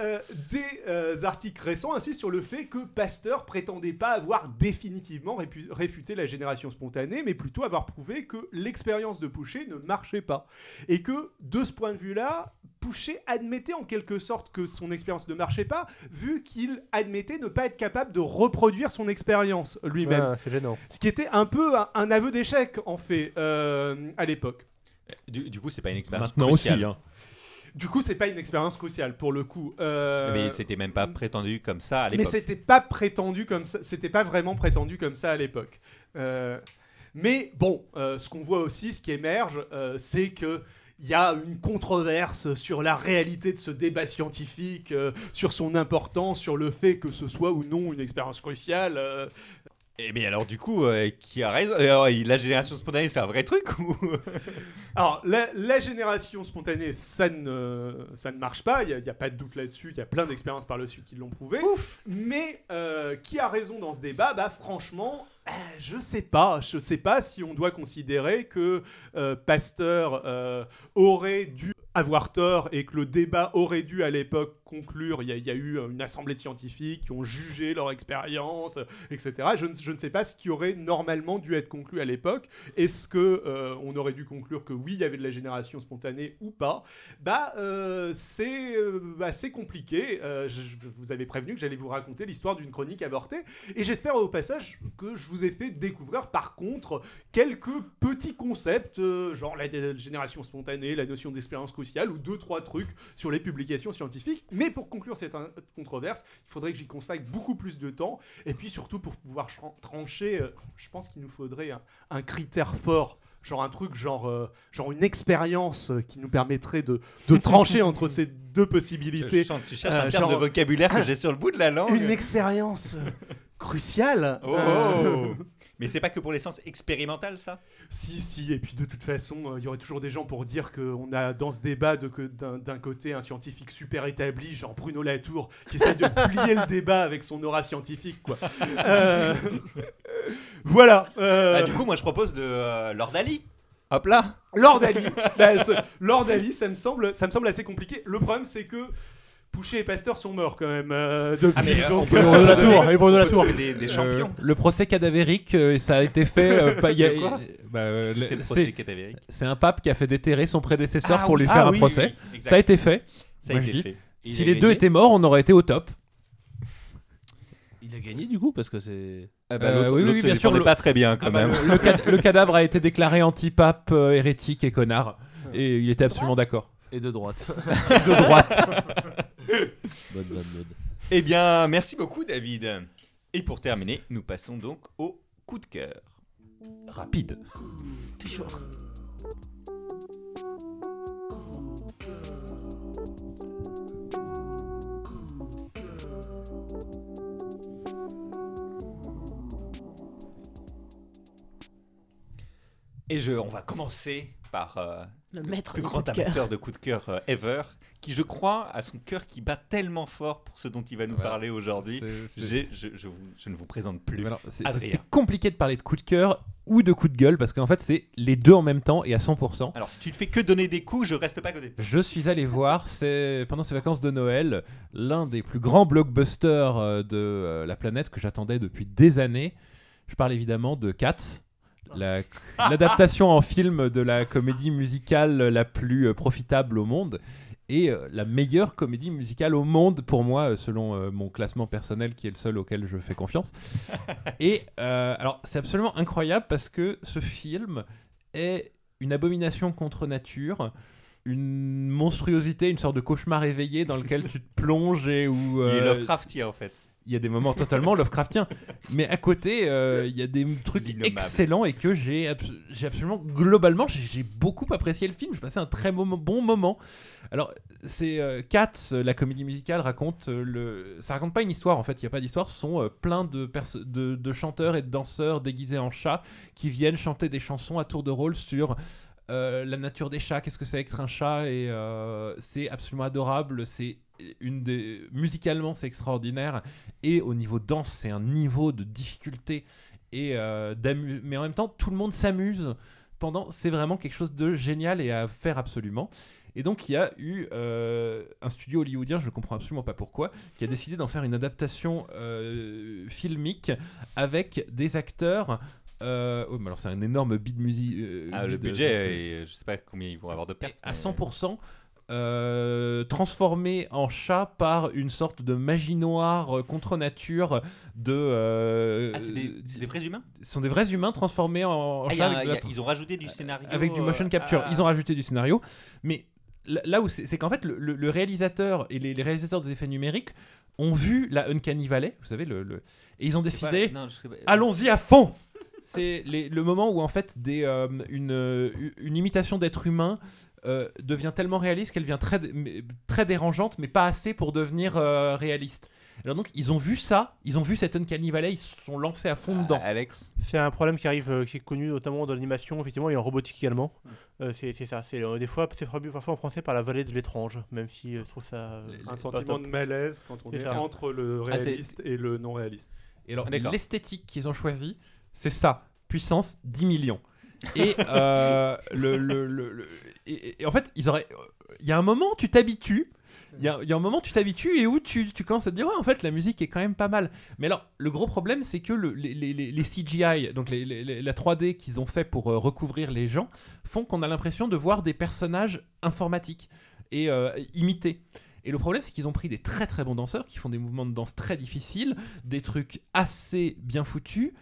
Speaker 6: euh, des euh, articles récents insistent sur le fait que Pasteur prétendait pas avoir définitivement réfuté la génération spontanée, mais plutôt avoir prouvé que l'expérience de Pouchet ne marchait pas. Et que, de ce point de vue-là, Pouchet admettait en quelque sorte que son expérience ne marchait pas, vu qu'il admettait ne pas être capable de reproduire son expérience lui-même.
Speaker 2: Ah, c'est gênant.
Speaker 6: Ce qui était un peu un, un aveu d'échec, en fait, euh, à l'époque.
Speaker 1: du, du coup, c'est pas une expérience
Speaker 5: Maintenant
Speaker 1: cruciale.
Speaker 5: aussi. hein.
Speaker 6: Du coup, c'est pas une expérience cruciale, pour le coup. Euh,
Speaker 1: Mais c'était même pas prétendu comme ça à
Speaker 6: Mais
Speaker 1: l'époque.
Speaker 6: c'était pas prétendu comme ça, c'était pas vraiment prétendu comme ça à l'époque. Euh, mais bon, euh, ce qu'on voit aussi, ce qui émerge, euh, c'est que il y a une controverse sur la réalité de ce débat scientifique, euh, sur son importance, sur le fait que ce soit ou non une expérience cruciale. euh.
Speaker 1: Et bien alors du coup, euh, qui a raison? Alors, La génération spontanée, c'est un vrai truc ou?
Speaker 6: Alors, la, la génération spontanée, ça ne, ça ne marche pas, il n'y a, pas de doute là-dessus, il y a plein d'expériences par le dessus qui l'ont prouvé. Mais euh, qui a raison dans ce débat? Bah franchement, euh, je sais pas. Je sais pas si on doit considérer que euh, Pasteur euh, aurait dû avoir tort et que le débat aurait dû à l'époque conclure. Il y, a- eu euh, une assemblée de scientifiques qui ont jugé leur expérience, euh, etc. Je ne, je ne sais pas ce qui aurait normalement dû être conclu à l'époque. Est-ce que euh, on aurait dû conclure que oui, il y avait de la génération spontanée ou pas? Bah, euh, c'est assez compliqué. Je, vous avais prévenu que j'allais vous raconter l'histoire d'une chronique avortée, et j'espère au passage que je vous ai fait découvrir par contre quelques petits concepts, genre la, la génération spontanée, la notion d'expérience cruciale, ou deux trois trucs sur les publications scientifiques. Mais pour conclure cette controverse, il faudrait que j'y consacre beaucoup plus de temps, et puis surtout pour pouvoir tran- trancher, euh, je pense qu'il nous faudrait un, un critère fort. Genre un truc, genre, euh, genre une expérience euh, qui nous permettrait de, de trancher entre ces deux
Speaker 1: Je
Speaker 6: possibilités.
Speaker 1: sens- Tu cherches
Speaker 6: Euh,
Speaker 1: un terme
Speaker 6: genre-
Speaker 1: de vocabulaire que j'ai sur le bout de la langue.
Speaker 6: Une expérience euh, cruciale.
Speaker 1: Oh,
Speaker 6: Euh,
Speaker 1: Mais c'est pas que pour l'essence expérimentale, ça?
Speaker 6: Si, si, et puis de toute façon, euh, il y aurait toujours des gens pour dire qu'on a dans ce débat de que d'un d'un côté un scientifique super établi, genre Bruno Latour, qui essaie de plier le débat avec son aura scientifique, quoi. Euh, voilà. euh,
Speaker 1: Ah, Du coup, moi, je propose de euh, Lord Ali. Hop là
Speaker 6: Lord Ali, bah, ce- Lord Ali, ça me semble, ça me semble assez compliqué. Le problème, c'est que Pouchet et Pasteur sont morts quand même euh, depuis.
Speaker 1: Ah, mais, euh,
Speaker 6: donc,
Speaker 1: on peut-
Speaker 6: euh,
Speaker 2: de la Tour, et Bruno de la Tour.
Speaker 1: Des, des champions.
Speaker 5: Euh, le procès cadavérique, euh, ça a été fait. euh, bah, euh,
Speaker 1: C'est
Speaker 5: le-
Speaker 1: procès cadavérique.
Speaker 5: c'est un pape qui a fait déterrer son prédécesseur
Speaker 1: Ah
Speaker 5: pour lui
Speaker 2: ah
Speaker 5: faire un
Speaker 2: oui,
Speaker 5: procès.
Speaker 1: oui.
Speaker 5: Ça a été fait.
Speaker 1: Ça a été fait.
Speaker 5: Si les deux étaient morts, on aurait été au top.
Speaker 3: Il a gagné du coup parce que c'est.
Speaker 1: Ah bah,
Speaker 5: Euh, oui, oui, bien sûr, le-
Speaker 1: pas très bien quand
Speaker 5: Ah bah,
Speaker 1: même.
Speaker 5: le, le cad- le cadavre a été déclaré anti-pape, euh, hérétique et connard. Et il était absolument d'accord.
Speaker 3: Et de droite.
Speaker 5: De droite.
Speaker 3: bonne, bonne, bonne.
Speaker 1: Eh bien, merci beaucoup David. Et pour terminer, nous passons donc au coup de cœur.
Speaker 5: Rapide.
Speaker 2: Toujours.
Speaker 1: Et je, on va commencer par euh,
Speaker 4: Le
Speaker 1: plus
Speaker 4: du
Speaker 1: grand
Speaker 4: de
Speaker 1: amateur de coup de cœur euh, ever, qui je crois a son cœur qui bat tellement fort pour ce dont il va nous
Speaker 5: Voilà.
Speaker 1: parler aujourd'hui. Je, je vous- je ne vous présente plus.
Speaker 5: C'est- compliqué de parler de coup de cœur ou de coup de gueule parce qu'en fait c'est les deux en même temps et à 100%.
Speaker 1: Alors, si tu ne fais que donner des coups, je reste pas à côté.
Speaker 5: Je suis allé voir, pendant ces vacances de Noël, l'un des plus grands blockbusters euh, de euh, la planète que j'attendais depuis des années. Je parle évidemment de Cats, la- l'adaptation en film de la comédie musicale la plus euh, profitable au monde et euh, la meilleure comédie musicale au monde pour moi, euh, selon euh, mon classement personnel qui est le seul auquel je fais confiance. et euh, alors, c'est absolument incroyable parce que ce film est une abomination contre nature une monstruosité, une sorte de cauchemar éveillé dans lequel tu te plonges et où
Speaker 1: Il est
Speaker 5: euh,
Speaker 1: Lovecraftien en fait.
Speaker 5: Il y a des moments totalement Lovecraftiens. Mais à côté, euh, il y a des trucs excellents et que j'ai abs- j'ai absolument, globalement, j'ai beaucoup apprécié le film. J'ai passé un très bon, bon moment. Alors, c'est euh, Cats, euh, la comédie musicale, raconte euh, le. Ça raconte pas une histoire en fait, il n'y a pas d'histoire. Ce sont euh, plein de, de, de chanteurs et de danseurs déguisés en chats qui viennent chanter des chansons à tour de rôle sur. euh, la nature des chats, qu'est-ce que c'est être un chat? Et c'est absolument adorable. C'est une des musicalement c'est extraordinaire et au niveau danse c'est un niveau de difficulté et euh, mais en même temps tout le monde s'amuse pendant c'est vraiment quelque chose de génial et à faire absolument et donc il y a eu euh, un studio hollywoodien je ne comprends absolument pas pourquoi qui a décidé d'en faire une adaptation euh, filmique avec des acteurs euh, oh, mais alors c'est un énorme bid musique
Speaker 1: Ah, le budget, et je sais pas combien ils vont avoir de pertes.
Speaker 5: à
Speaker 1: mais-
Speaker 5: 100% euh, transformé en chat par une sorte de magie noire euh, contre nature de euh,
Speaker 1: Ah, c'est des, vrais humains?
Speaker 5: ce sont des vrais humains transformés en,
Speaker 1: Ah,
Speaker 5: chat
Speaker 1: a
Speaker 5: avec,
Speaker 1: a- Ils ont rajouté du scénario.
Speaker 5: avec du
Speaker 1: euh,
Speaker 5: motion capture.
Speaker 1: ah.
Speaker 5: Ils ont rajouté du scénario, mais là- où c'est c'est qu'en fait le, le- le réalisateur et les, les réalisateurs des effets numériques ont vu la Uncanny Valley, vous savez le, le- et ils ont décidé allons-y à fond. C'est le moment où en fait des, euh, une, une imitation d'être humain euh, devient tellement réaliste qu'elle devient très, très dérangeante, mais pas assez pour devenir euh, réaliste. Alors donc ils ont vu ça, ils ont vu cette Uncanny Valley, ils se sont lancés à fond
Speaker 1: Ah,
Speaker 5: dedans.
Speaker 1: Alex
Speaker 2: C'est un problème qui arrive, euh, qui est connu notamment dans l'animation, effectivement, et en robotique également. Euh, c'est ça. C'est euh, des fois, c'est traduit parfois en français par la vallée de l'étrange, même si euh, je trouve ça. euh,
Speaker 6: Un sentiment
Speaker 2: top.
Speaker 6: de malaise quand on est
Speaker 2: ça.
Speaker 6: entre le
Speaker 1: Ah,
Speaker 6: réaliste et le non réaliste.
Speaker 5: Et alors, l'esthétique qu'ils ont choisi, c'est ça. Puissance 10 millions. Et, euh, le, le- le- en fait, ils auraient. Il y a un moment, tu t'habitues. Il y, a, un moment, tu t'habitues et où tu, tu commences à te dire, ouais, en fait, la musique est quand même pas mal. Mais alors, le gros problème, c'est que le- les, les- les- CGI, donc la 3D qu'ils ont fait pour euh, recouvrir les gens, font qu'on a l'impression de voir des personnages informatiques et euh, imités. Et le problème, c'est qu'ils ont pris des très très bons danseurs qui font des mouvements de danse très difficiles, des trucs assez bien foutus.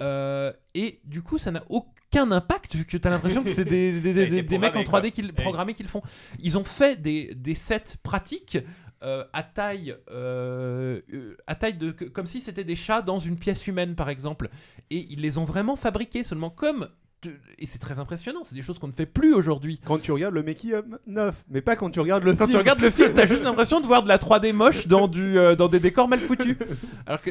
Speaker 5: et du coup, ça n'a aucun impact vu que tu as l'impression que c'est des, mecs en
Speaker 1: programmé,
Speaker 5: 3D qui, programmés qui le font. Ils ont fait des, des sets pratiques euh, à taille, euh, euh, à taille de, comme si c'était des chats dans une pièce humaine par exemple. Et ils les ont vraiment fabriqués seulement comme. Et c'est très impressionnant, c'est des choses qu'on ne fait plus aujourd'hui.
Speaker 6: Quand tu regardes le making-up neuf, mais pas quand tu regardes le
Speaker 5: Quand
Speaker 6: film.
Speaker 5: tu regardes le film, t'as juste l'impression de voir de la 3D moche dans, du, euh, dans des décors mal foutus. Alors que.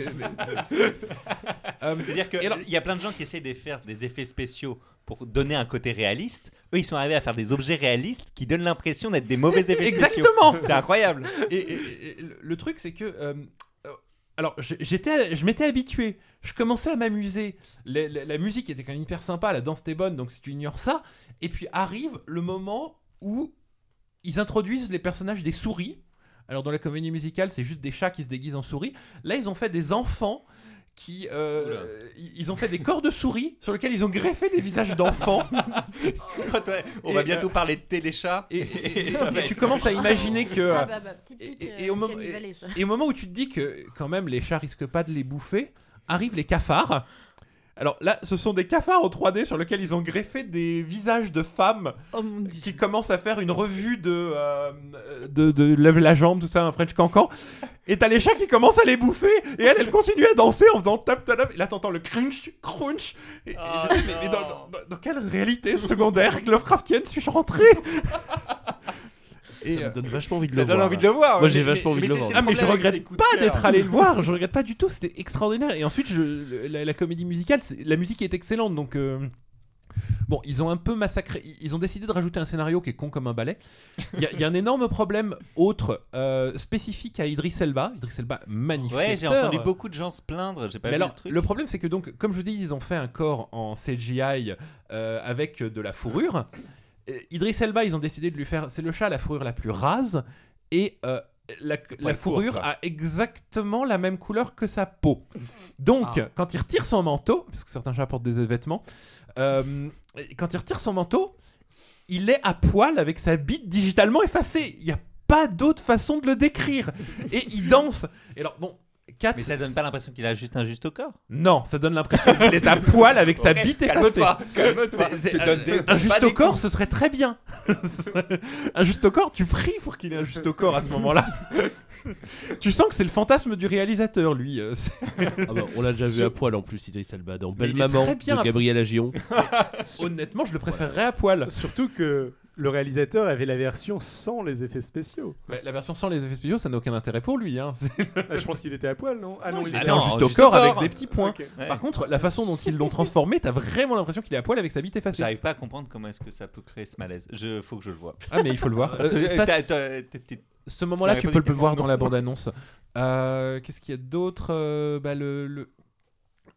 Speaker 5: Euh,
Speaker 1: C'est-à-dire qu'il
Speaker 5: alors-
Speaker 1: y a plein de gens qui essayent de faire des effets spéciaux pour donner un côté réaliste. Eux, ils sont arrivés à faire des objets réalistes qui donnent l'impression d'être des mauvais effets spéciaux.
Speaker 5: Exactement
Speaker 1: C'est incroyable.
Speaker 5: et, et- et le- le truc, c'est que. euh, euh, alors, j'étais, je m'étais habitué. Je commençais à m'amuser. La, la- la musique était quand même hyper sympa, la danse était bonne, donc si tu ignores ça. Et puis arrive le moment où ils introduisent les personnages des souris. Alors dans la comédie musicale, c'est juste des chats qui se déguisent en souris. Là, ils ont fait des enfants qui euh, ils- ont fait des corps de souris sur lesquels ils ont greffé des visages d'enfants.
Speaker 1: Ouais, on
Speaker 5: Et,
Speaker 1: va
Speaker 5: euh,
Speaker 1: bientôt parler de téléchat.
Speaker 5: Et, et- et-
Speaker 1: ça va
Speaker 5: et tu commences à imaginer que
Speaker 4: Ah bah, bah,
Speaker 5: et- et-
Speaker 4: euh,
Speaker 5: au moment-. Et au moment où tu te dis que quand même les chats risquent pas de les bouffer, arrivent les cafards. Alors là, ce sont des cafards en 3D sur lesquels ils ont greffé des visages de femmes
Speaker 4: Oh
Speaker 5: qui commencent à faire une revue de, euh, de, de lève la jambe, tout ça, un French cancan. Et t'as les chats qui commencent à les bouffer et elle, elle continue à danser en faisant tap tap tap. Et là, t'entends le crunch, crunch. Et, et-
Speaker 1: Oh
Speaker 5: mais- mais
Speaker 1: non.
Speaker 5: dans, dans- dans quelle réalité secondaire Lovecraftienne suis-je rentré? Et,
Speaker 3: ça
Speaker 5: euh,
Speaker 3: me donne vachement envie de
Speaker 1: Ça
Speaker 3: le
Speaker 1: donne
Speaker 3: voir.
Speaker 1: envie de le voir.
Speaker 3: Moi, j'ai vachement envie de le voir.
Speaker 1: c'est
Speaker 5: Ah mais je regrette pas d'être allé le voir, je regrette pas du tout, c'était extraordinaire. Et ensuite, je, la, la comédie musicale, la musique est excellente, donc euh, bon, ils ont un peu massacré, ils- ont décidé de rajouter un scénario qui est con comme un balai. Il y, a- il y a un énorme problème autre euh, spécifique à Idris Elba, Idris Elba magnifique.
Speaker 1: Ouais, j'ai entendu beaucoup de gens se plaindre. J'ai pas
Speaker 5: Mais
Speaker 1: vu
Speaker 5: alors,
Speaker 1: le truc.
Speaker 5: le problème, c'est que donc, comme je vous dis, ils ont fait un corps en CGI euh, avec de la fourrure. Euh, Idris Elba, ils ont décidé de lui faire. C'est le chat à la fourrure la plus rase et euh, la, la
Speaker 1: Poil court,
Speaker 5: fourrure a exactement la même couleur que sa peau. Donc,
Speaker 6: Ah.
Speaker 5: quand il retire son manteau, parce que certains chats portent des vêtements, euh, quand il retire son manteau, il est à poil avec sa bite digitalement effacée. Il n'y a pas d'autre façon de le décrire. Et il danse. Et alors, bon.
Speaker 1: Mais ça donne pas l'impression qu'il a juste un juste au corps.
Speaker 5: non, ça donne l'impression qu'il est à poil avec sa
Speaker 1: Ok,
Speaker 5: bite effacée.
Speaker 1: Calme-toi, calme-toi.
Speaker 5: Un-
Speaker 1: des-
Speaker 5: un juste au corps,
Speaker 1: coups.
Speaker 5: ce serait très bien. un juste au corps, tu pries pour qu'il ait un juste au corps à ce moment-là. tu sens que c'est le fantasme du réalisateur, lui. euh,
Speaker 3: Ah bah, on l'a déjà vu à poil en plus, Idriss Elba, dans Belle Maman de Gabriel Agion.
Speaker 5: Honnêtement, je le préférerais à poil.
Speaker 6: Surtout que le réalisateur avait la version sans les effets spéciaux.
Speaker 5: Ouais, la version sans les effets spéciaux, ça n'a aucun intérêt pour lui. Hein.
Speaker 6: Ah, je pense qu'il était à poil, non? Ah non, il
Speaker 1: Ah
Speaker 6: était
Speaker 1: non,
Speaker 5: juste au corps avec des petits points.
Speaker 1: Ouais.
Speaker 5: Par contre, la façon dont ils l'ont transformé, t'as vraiment l'impression qu'il est à poil avec sa bite effacée.
Speaker 1: J'arrive pas à comprendre comment est-ce que ça peut créer ce malaise. Je faut que je le vois.
Speaker 5: Ah, mais il faut le voir.
Speaker 1: Parce que,
Speaker 5: Euh, Ce moment-là,
Speaker 1: Tu
Speaker 5: peux le voir dans la
Speaker 1: non.
Speaker 5: bande-annonce. Euh, Qu'est-ce qu'il y a d'autre? Euh, bah, le, le-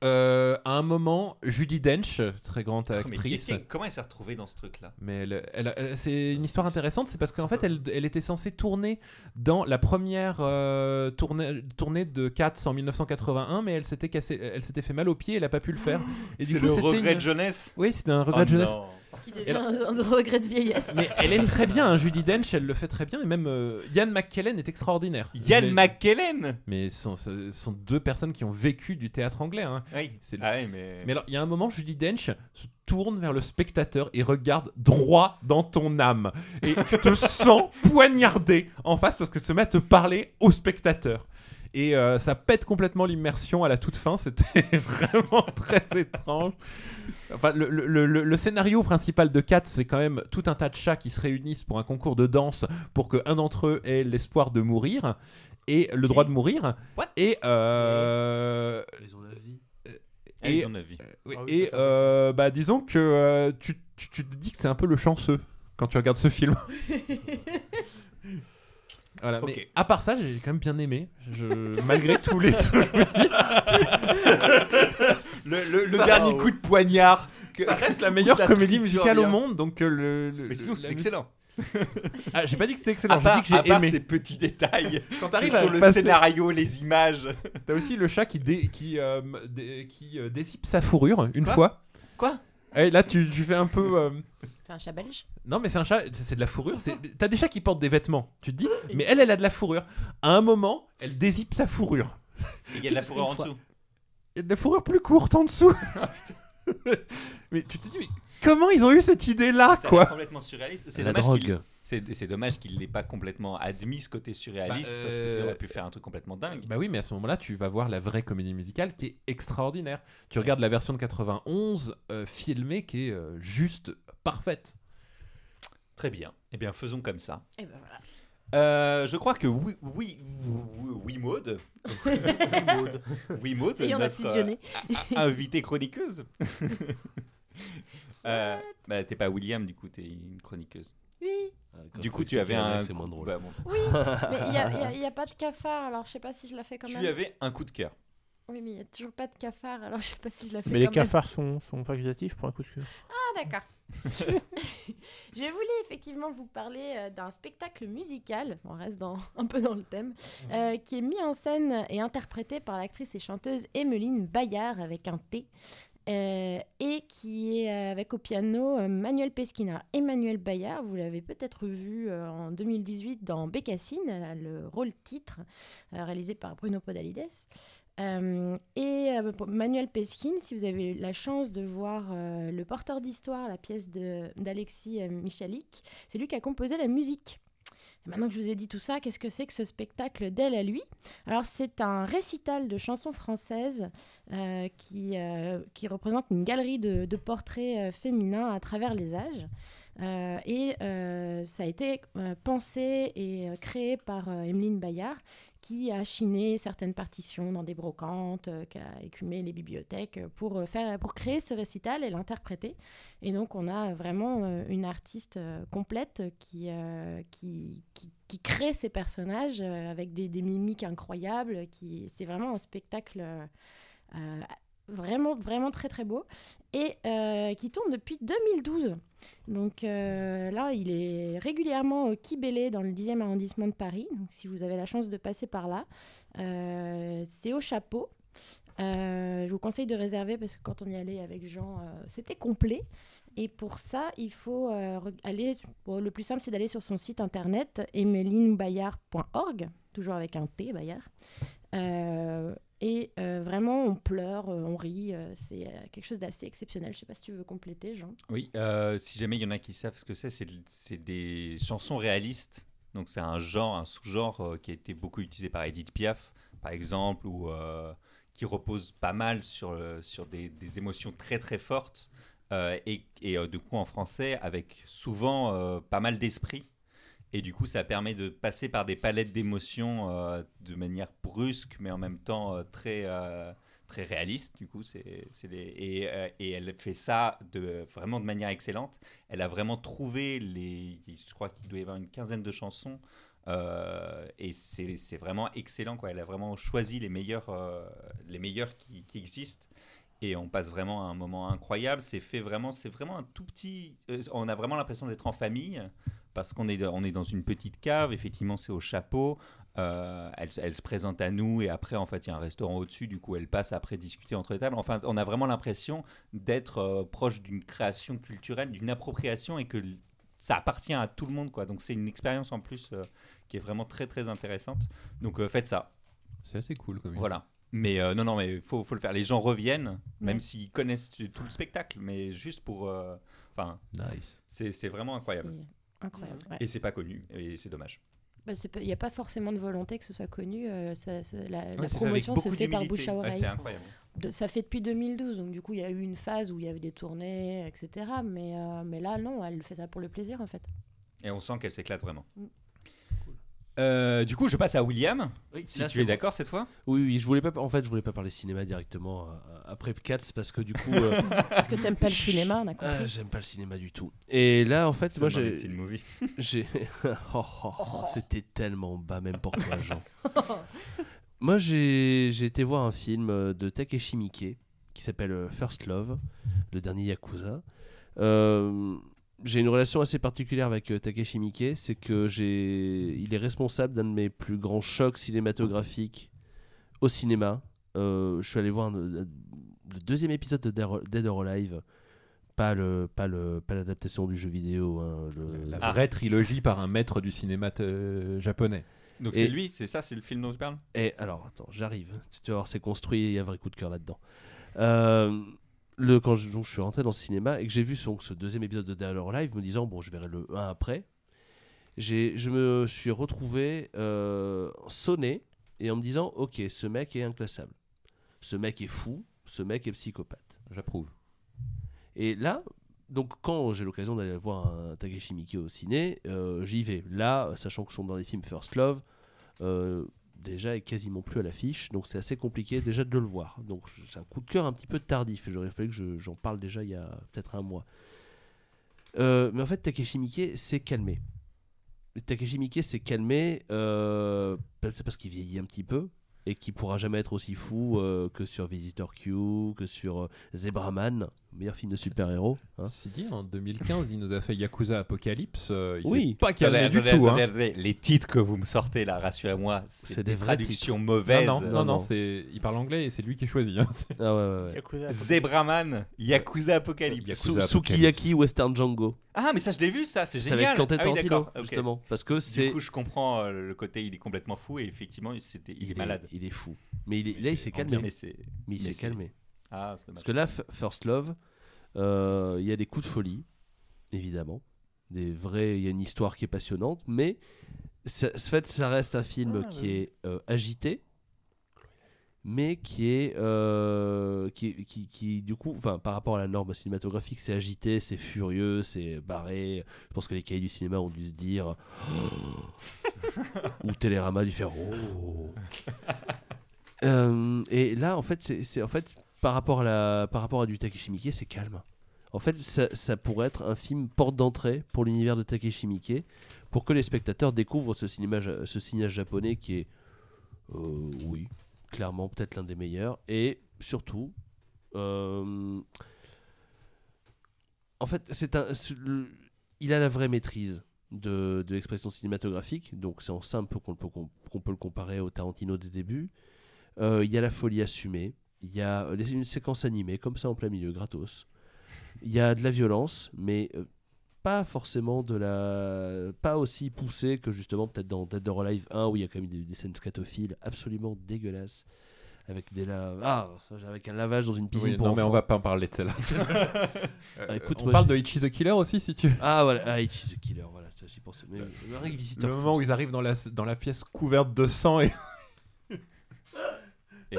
Speaker 5: Euh, À un moment, Judy Dench, très grande
Speaker 1: Oh, mais
Speaker 5: actrice.
Speaker 1: qu'est- comment elle s'est retrouvée dans ce truc-là?
Speaker 5: Mais elle- elle- elle- c'est une histoire intéressante, c'est parce qu'en fait, elle, elle était censée tourner dans la première euh, tournée, tournée de Cats en 1981, mais elle s'était cassé, elle s'était fait mal au pied, elle a pas pu le faire. Et du
Speaker 1: C'est le regret
Speaker 5: une-
Speaker 1: de jeunesse?
Speaker 5: Oui, c'était un regret
Speaker 1: Oh
Speaker 5: de jeunesse.
Speaker 1: non.
Speaker 4: Qui devient un, un regret de vieillesse.
Speaker 5: Mais elle est très bien, hein, Judy Dench, elle le fait très bien, et même euh, Ian McKellen est extraordinaire.
Speaker 1: Yann
Speaker 5: Mais-
Speaker 1: McKellen
Speaker 5: Mais ce sont, deux personnes qui ont vécu du théâtre anglais. hein.
Speaker 1: Oui.
Speaker 5: C'est le-
Speaker 1: Ah. Mais
Speaker 5: alors, il y a un moment, Judy Dench se tourne vers le spectateur et regarde droit dans ton âme. Et tu te sens poignardé en face parce que se met à te parler au spectateur. Et euh, ça pète complètement l'immersion à la toute fin. C'était vraiment très étrange. Enfin, le, le- le- le scénario principal de Cats, c'est quand même tout un tas de chats qui se réunissent pour un concours de danse pour qu'un d'entre eux ait l'espoir de mourir et le droit de mourir.
Speaker 1: What?
Speaker 5: Et, euh,
Speaker 3: Ils ont la vie.
Speaker 1: Ah,
Speaker 5: et-
Speaker 1: ils ont avis.
Speaker 5: oui,
Speaker 6: Ah oui,
Speaker 5: et euh, bah disons que euh, tu, tu- tu te dis que c'est un peu le chanceux quand tu regardes ce film. voilà,
Speaker 1: Ok.
Speaker 5: à part ça, j'ai quand même bien aimé. Je, malgré tous les.
Speaker 1: Le, le- le dernier coup de poignard. que-
Speaker 5: ça reste la meilleure
Speaker 1: ça
Speaker 5: comédie
Speaker 1: triture
Speaker 5: musicale au
Speaker 1: bien.
Speaker 5: monde, donc euh, le. le-
Speaker 1: Mais sinon,
Speaker 5: la
Speaker 1: c'est
Speaker 5: musique-
Speaker 1: excellent.
Speaker 5: Ah, j'ai pas dit que c'était
Speaker 1: À
Speaker 5: excellent, j'ai
Speaker 1: part,
Speaker 5: dit que
Speaker 1: à
Speaker 5: j'ai
Speaker 1: part
Speaker 5: aimé.
Speaker 1: ces petits détails
Speaker 5: Quand
Speaker 1: que
Speaker 5: t'arrives à
Speaker 1: sur le
Speaker 5: passer-
Speaker 1: scénario, les images.
Speaker 5: T'as aussi le chat qui, dé- qui, euh, dé- qui euh, dézippe sa fourrure une
Speaker 1: Quoi
Speaker 5: fois.
Speaker 1: Quoi
Speaker 5: Et là, tu, tu fais un peu. euh,
Speaker 4: C'est un chat belge.
Speaker 5: Non, mais c'est un chat, c'est de la fourrure. c'est- T'as des chats qui portent des vêtements, tu te dis, mais elle, elle a de la fourrure. À un moment, elle dézippe sa fourrure.
Speaker 1: Il y a de la fourrure en dessous.
Speaker 5: Il y a de la fourrure plus courte en dessous. mais tu te dis, mais comment ils ont eu cette idée-là,
Speaker 1: Ça a
Speaker 5: quoi?
Speaker 1: l'air complètement surréaliste. C'est
Speaker 3: La
Speaker 1: dommage qu'il
Speaker 3: drogue.
Speaker 1: c'est, c'est dommage qu'il n'ait pas complètement admis ce côté surréaliste
Speaker 5: Bah,
Speaker 1: parce que ça
Speaker 5: euh,
Speaker 1: aurait pu faire un truc complètement dingue.
Speaker 5: Bah oui, mais à ce moment-là, tu vas voir la vraie comédie musicale qui est extraordinaire. Tu regardes la version de 91 euh, filmée qui est euh, juste parfaite.
Speaker 1: Très bien. Eh bien, faisons comme ça.
Speaker 4: Et ben voilà.
Speaker 1: Euh, je crois que oui, oui, oui, oui, Maud. oui, Maud, notre euh, invitée chroniqueuse. Euh, bah, t'es pas William, du coup, t'es une chroniqueuse.
Speaker 4: Oui.
Speaker 1: Du coup, tu avais un.
Speaker 3: C'est moins drôle.
Speaker 1: Bah, bon.
Speaker 4: Oui. Mais il n'y a, pas de cafard, alors je sais pas si je la fais quand
Speaker 1: Tu
Speaker 4: même.
Speaker 1: avais un coup de cœur.
Speaker 4: Oui, mais il n'y a toujours pas de cafard, alors je sais pas si je la fais
Speaker 2: Mais les
Speaker 4: même.
Speaker 2: cafards sont, sont facultatifs pour un coup de queue.
Speaker 4: Ah, d'accord. je voulais effectivement vous parler euh, d'un spectacle musical, on reste dans, un peu dans le thème, euh, qui est mis en scène et interprété par l'actrice et chanteuse Emmeline Bayard avec un T. euh, et qui est avec au piano Manuel Pesquin. Alors, Emmanuel Bayard, vous l'avez peut-être vu euh, en 2018 dans Bécassine, le rôle titre, euh, réalisé par Bruno Podalides. Euh, et euh, Manuel Pesquin, si vous avez eu la chance de voir euh, Le Porteur d'Histoire, la pièce d'Alexis Michalik, c'est lui qui a composé la musique. Et maintenant que je vous ai dit tout ça, qu'est-ce que c'est que ce spectacle d'elle à lui? Alors c'est un récital de chansons françaises qui, qui représente une galerie de, portraits féminins à travers les âges. Et ça a été pensé et créé par Emeline Bayard, qui a chiné certaines partitions dans des brocantes, euh, qui a écumé les bibliothèques pour, euh, faire, pour créer ce récital et l'interpréter. Et donc, on a vraiment euh, une artiste complète qui, qui, qui, qui crée ces personnages avec des, des mimiques incroyables. Qui, c'est vraiment un spectacle vraiment, vraiment très, très beau et euh, qui tourne depuis 2012. Donc euh, là, il est régulièrement au Kibélé dans le 10e arrondissement de Paris. Donc si vous avez la chance de passer par là, euh, c'est au chapeau. Je vous conseille de réserver parce que quand on y allait avec Jean, c'était complet. Et pour ça, il faut aller. le plus simple, c'est d'aller sur son site internet emelinebayard.org, toujours avec un T, Bayard. Euh, et euh, vraiment, on pleure, euh, on rit. c'est quelque chose d'assez exceptionnel. Je sais pas si tu veux compléter, Jean.
Speaker 1: Oui, si jamais il y en a qui savent ce que c'est, c'est des chansons réalistes. Donc c'est un genre, un sous-genre qui a été beaucoup utilisé par Edith Piaf, par exemple, ou qui repose pas mal sur, sur des, émotions très très fortes. et du coup en français, avec souvent pas mal d'esprit. Et du coup, ça permet de passer par des palettes d'émotions euh, de manière brusque, mais en même temps euh, très, euh, très réaliste. Du coup, c'est et, elle fait ça vraiment de manière excellente. Elle a vraiment trouvé les. Je crois qu'il doit y avoir une quinzaine de chansons. et c'est vraiment excellent. Quoi. Elle a vraiment choisi les meilleurs, les meilleurs qui, existent. Et on passe vraiment un moment incroyable. C'est fait vraiment, c'est vraiment un tout petit. on a vraiment l'impression d'être en famille parce qu'on est, on est dans une petite cave. Effectivement, c'est au chapeau. Euh, elle, elle se présente à nous et après, en fait, il y a un restaurant au-dessus. Du coup, elle passe après discuter entre les tables. Enfin, on a vraiment l'impression d'être euh, proche d'une création culturelle, d'une appropriation et que ça appartient à tout le monde. Quoi. Donc, c'est une expérience en plus euh, qui est vraiment très, très intéressante. Donc, euh, faites ça.
Speaker 5: C'est assez cool comme
Speaker 1: Voilà. Mais euh, non, non, mais il faut, faut le faire. Les gens reviennent, même s'ils connaissent tout le spectacle, mais juste pour. euh, Enfin,
Speaker 5: Nice.
Speaker 1: c'est c'est vraiment incroyable.
Speaker 4: Incroyable. ouais.
Speaker 1: Et c'est pas connu, et c'est dommage.
Speaker 4: Bah, Il n'y a pas forcément de volonté que ce soit connu. euh, ça- ça- la,
Speaker 1: fait
Speaker 4: promotion se fait par bouche à
Speaker 1: Ouais,
Speaker 4: oreille.
Speaker 1: c'est incroyable.
Speaker 4: De- ça fait depuis 2012, donc du coup, il y a eu une phase où il y avait des tournées, etc. Mais, euh, mais là, non, elle fait ça pour le plaisir, en fait.
Speaker 1: Et on sent qu'elle s'éclate vraiment.
Speaker 4: Mm.
Speaker 1: Euh, du coup, je passe à William.
Speaker 3: Oui,
Speaker 1: Si
Speaker 3: là,
Speaker 1: tu es
Speaker 3: bon.
Speaker 1: d'accord cette fois.
Speaker 3: Oui, oui, je voulais pas. En fait, je voulais pas parler cinéma directement euh, après Cats parce que du coup, euh,
Speaker 4: Parce que t'aimes pas le cinéma, on a compris.
Speaker 3: euh, j'aime pas le cinéma du tout. Et là, en fait, moi,
Speaker 1: Seulement
Speaker 3: j'ai, j'ai, Oh, oh, oh, c'était tellement bas même pour toi, Jean. moi, j'ai, j'ai été voir un film de Takeshi Miike qui s'appelle First Love, le dernier Yakuza. Euh, j'ai une relation assez particulière avec euh, Takeshi Miike, c'est que j'ai, il est responsable d'un de mes plus grands chocs cinématographiques au cinéma. Euh, je suis allé voir le, le deuxième épisode de Dead or- Alive, pas le, pas le, pas l'adaptation du jeu vidéo. hein, le-
Speaker 5: La
Speaker 1: Ah.
Speaker 5: vraie trilogie par un maître du cinéma euh, japonais.
Speaker 1: Donc
Speaker 3: Et-
Speaker 1: c'est lui, c'est ça, c'est le film dont tu parles?
Speaker 3: Et alors, attends, j'arrive. Tu vas voir, c'est construit, il y a un vrai coup de cœur là-dedans. Euh, le, quand je, donc, je suis rentré dans le cinéma et que j'ai vu son- ce deuxième épisode de Dead or Alive, me disant, bon, je verrai le 1 après, je me suis retrouvé euh, sonné et en me disant, ok, ce mec est inclassable. Ce mec est fou, ce mec est psychopathe.
Speaker 5: J'approuve.
Speaker 3: Et là, donc quand j'ai l'occasion d'aller voir un Takeshi Miike au ciné, euh, j'y vais. Là, sachant que sont dans les films First Love, euh, déjà est quasiment plus à l'affiche, donc c'est assez compliqué déjà de le voir. Donc c'est un coup de cœur un petit peu tardif. J'aurais fallu que je- j'en parle déjà il y a peut-être un mois. Euh, mais en fait, Takeshi Miike s'est calmé. Takeshi Miike s'est calmé, euh, peut-être parce qu'il vieillit un petit peu. Et qui pourra jamais être aussi fou euh, que sur Visitor Q, que sur euh, Zebraman, meilleur film de super-héros. hein.
Speaker 5: Si dit, en 2015, il nous a fait Yakuza Apocalypse. euh, il
Speaker 3: Oui.
Speaker 5: pas calmé du tout. hein.
Speaker 1: attendez, attendez. Les titres que vous me sortez là, rassurez-moi, c'est des,
Speaker 3: des vrais
Speaker 1: traductions
Speaker 5: Non,
Speaker 1: mauvaises.
Speaker 5: non, non,
Speaker 3: Non,
Speaker 5: non,
Speaker 3: non.
Speaker 5: c'est... il parle anglais et c'est lui qui choisit. hein.
Speaker 3: Ah ouais, ouais, ouais.
Speaker 2: Yakuza,
Speaker 1: Zebraman, Yakuza Apocalypse.
Speaker 5: Yakuza
Speaker 3: Su-
Speaker 5: Apocalypse.
Speaker 3: Sukiyaki Western Django.
Speaker 1: Ah, mais ça, je l'ai vu, ça, c'est
Speaker 3: C'est
Speaker 1: génial.
Speaker 3: avec Quentin
Speaker 1: ah, oui,
Speaker 3: Tarantino,
Speaker 1: d'accord, ok.
Speaker 3: justement. Parce que c'est.
Speaker 1: Du coup, je comprends euh, le côté, il est complètement fou et effectivement, il, c'était- il est malade.
Speaker 3: Il est fou. Mais il est- là, il s'est calmé.
Speaker 1: Mais c'est.
Speaker 3: Mais il s'est
Speaker 1: c'est-
Speaker 3: calmé.
Speaker 1: Ah, c'est.
Speaker 3: Parce que là, First Love, euh, il y a des coups de folie, évidemment. Des vrais, il y a une histoire qui est passionnante, mais ça, fait, ça reste un film
Speaker 2: Ah,
Speaker 3: qui
Speaker 2: oui.
Speaker 3: est euh, agité, mais qui est, euh, qui, qui, du coup, enfin, par rapport à la norme cinématographique, c'est agité, c'est furieux, c'est barré. Je pense que les cahiers du cinéma ont dû se dire, ou Télérama a dû faire, oh. Euh, et là, en fait, c'est en fait par rapport à la, par rapport à du Takeshi Miike, c'est calme. En fait, ça, ça pourrait être un film porte d'entrée pour l'univers de Takeshi Miike, pour que les spectateurs découvrent ce cinéma, ce japonais qui est, euh, oui, clairement peut-être l'un des meilleurs, et surtout, euh, en fait, c'est un, il a la vraie maîtrise de, de l'expression cinématographique, donc c'est en ça un peu qu'on peut, peut le comparer au Tarantino des débuts. Euh, Il y a la folie assumée, il y a euh, une séquence animée comme ça en plein milieu, gratos. Il y a de la violence, mais pas forcément de la. pas aussi poussée que justement peut-être dans Dead or Alive 1 où il y a quand même des, des scènes scatophiles absolument dégueulasses. Avec, des la... ah, avec un lavage dans une piscine
Speaker 5: Oui,
Speaker 3: pour
Speaker 5: non, mais on va pas en parler de celle-là. Euh,
Speaker 3: Ah, écoute,
Speaker 5: on
Speaker 3: moi,
Speaker 5: parle de Ichi the Killer aussi, si tu.
Speaker 3: Ah voilà, ah, It is the Killer, voilà, ça, j'y pensais. Mais, Visitor
Speaker 5: Le moment où ils arrivent dans la, dans la pièce couverte de sang et
Speaker 1: Et,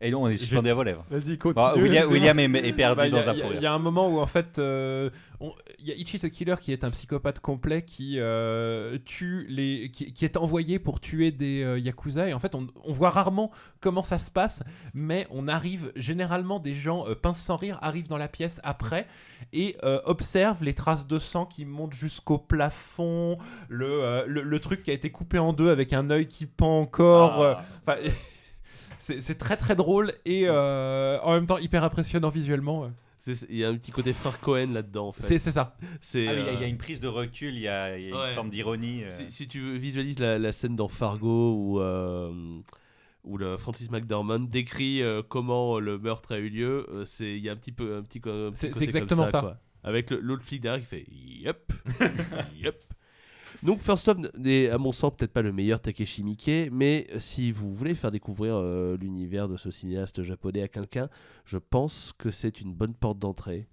Speaker 1: et là, on est suspendu à vos lèvres.
Speaker 6: Vas-y,
Speaker 1: Bon,
Speaker 6: continue.
Speaker 1: William, William est, est perdu
Speaker 5: Bah,
Speaker 1: dans
Speaker 5: a-
Speaker 1: un fou
Speaker 5: il y a un moment où en fait, euh, on- il y a Ichi the Killer qui est un psychopathe complet qui euh, tue les, qui, qui est envoyé pour tuer des euh, yakuza et en fait on, on voit rarement comment ça se passe, mais on arrive généralement des gens euh, pince sans rire arrivent dans la pièce après et observent les traces de sang qui montent jusqu'au plafond, le, le, le truc qui a été coupé en deux avec un œil qui pend encore.
Speaker 1: Ah.
Speaker 5: C'est très très drôle et euh, en même temps hyper impressionnant visuellement.
Speaker 3: Il y a un petit côté frère Cohen là-dedans en fait.
Speaker 5: C'est ça.
Speaker 3: C'est,
Speaker 1: Ah oui, il y a- il y, a
Speaker 3: euh,
Speaker 1: une prise de recul, il y a, il y a
Speaker 3: Ouais.
Speaker 1: une forme d'ironie. euh.
Speaker 3: Si, si tu visualises la, la scène dans Fargo où, euh, où le Francis McDormand décrit euh, comment le meurtre a eu lieu, euh, c'est il y a un petit peu un petit, un petit côté
Speaker 5: exactement
Speaker 3: comme ça,
Speaker 5: ça.
Speaker 3: quoi. Avec le- l'autre flic derrière qui fait yep, yep. Donc First Love n'est à mon sens peut-être pas le meilleur Takeshi Miike, mais si vous voulez faire découvrir euh, l'univers de ce cinéaste japonais à quelqu'un, je pense que c'est une bonne porte d'entrée.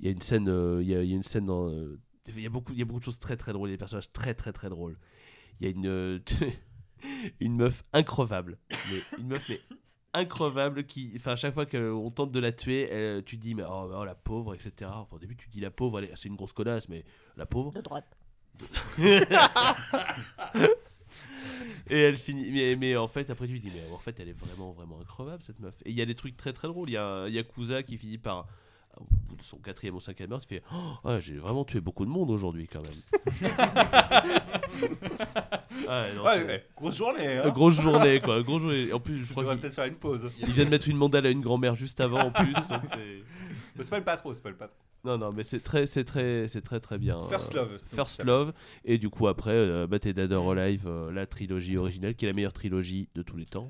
Speaker 3: Il y a une scène, euh, il y, a, il y a une scène dans, euh, il y a beaucoup, il y a beaucoup de choses très très drôles, il y a des personnages très très très drôles. Il y a une euh, une meuf increvable, mais une meuf mais increvable qui, enfin à chaque fois qu'on tente de la tuer, elle- tu dis mais oh, oh, la pauvre etc. Enfin, au début tu dis la pauvre, c'est une grosse connasse, mais la pauvre.
Speaker 4: De droite.
Speaker 3: Et elle finit, mais, mais en fait, après tu dis, mais en fait, elle est vraiment, vraiment increvable cette meuf. Et il y a des trucs très très drôles. Il y a un Yakuza qui finit par, au bout de son quatrième ou cinquième meurtre, il fait oh, ouais, J'ai vraiment tué beaucoup de monde aujourd'hui quand même. Ah, non,
Speaker 1: Ouais, grosse journée. Hein.
Speaker 3: Grosse journée quoi, grosse journée. En plus, je
Speaker 1: Je
Speaker 3: crois
Speaker 1: peut-être faire une pause.
Speaker 3: il vient de mettre une mandale à une grand-mère juste avant en plus. donc c'est-
Speaker 1: Mais spoil pas trop, spoil pas trop.
Speaker 3: non, non, mais c'est très, c'est très, c'est très très bien.
Speaker 1: First
Speaker 3: Euh,
Speaker 1: Love.
Speaker 3: First Love et du coup après euh, Bat et Dead or Alive euh, la trilogie originale qui est la meilleure trilogie de tous les temps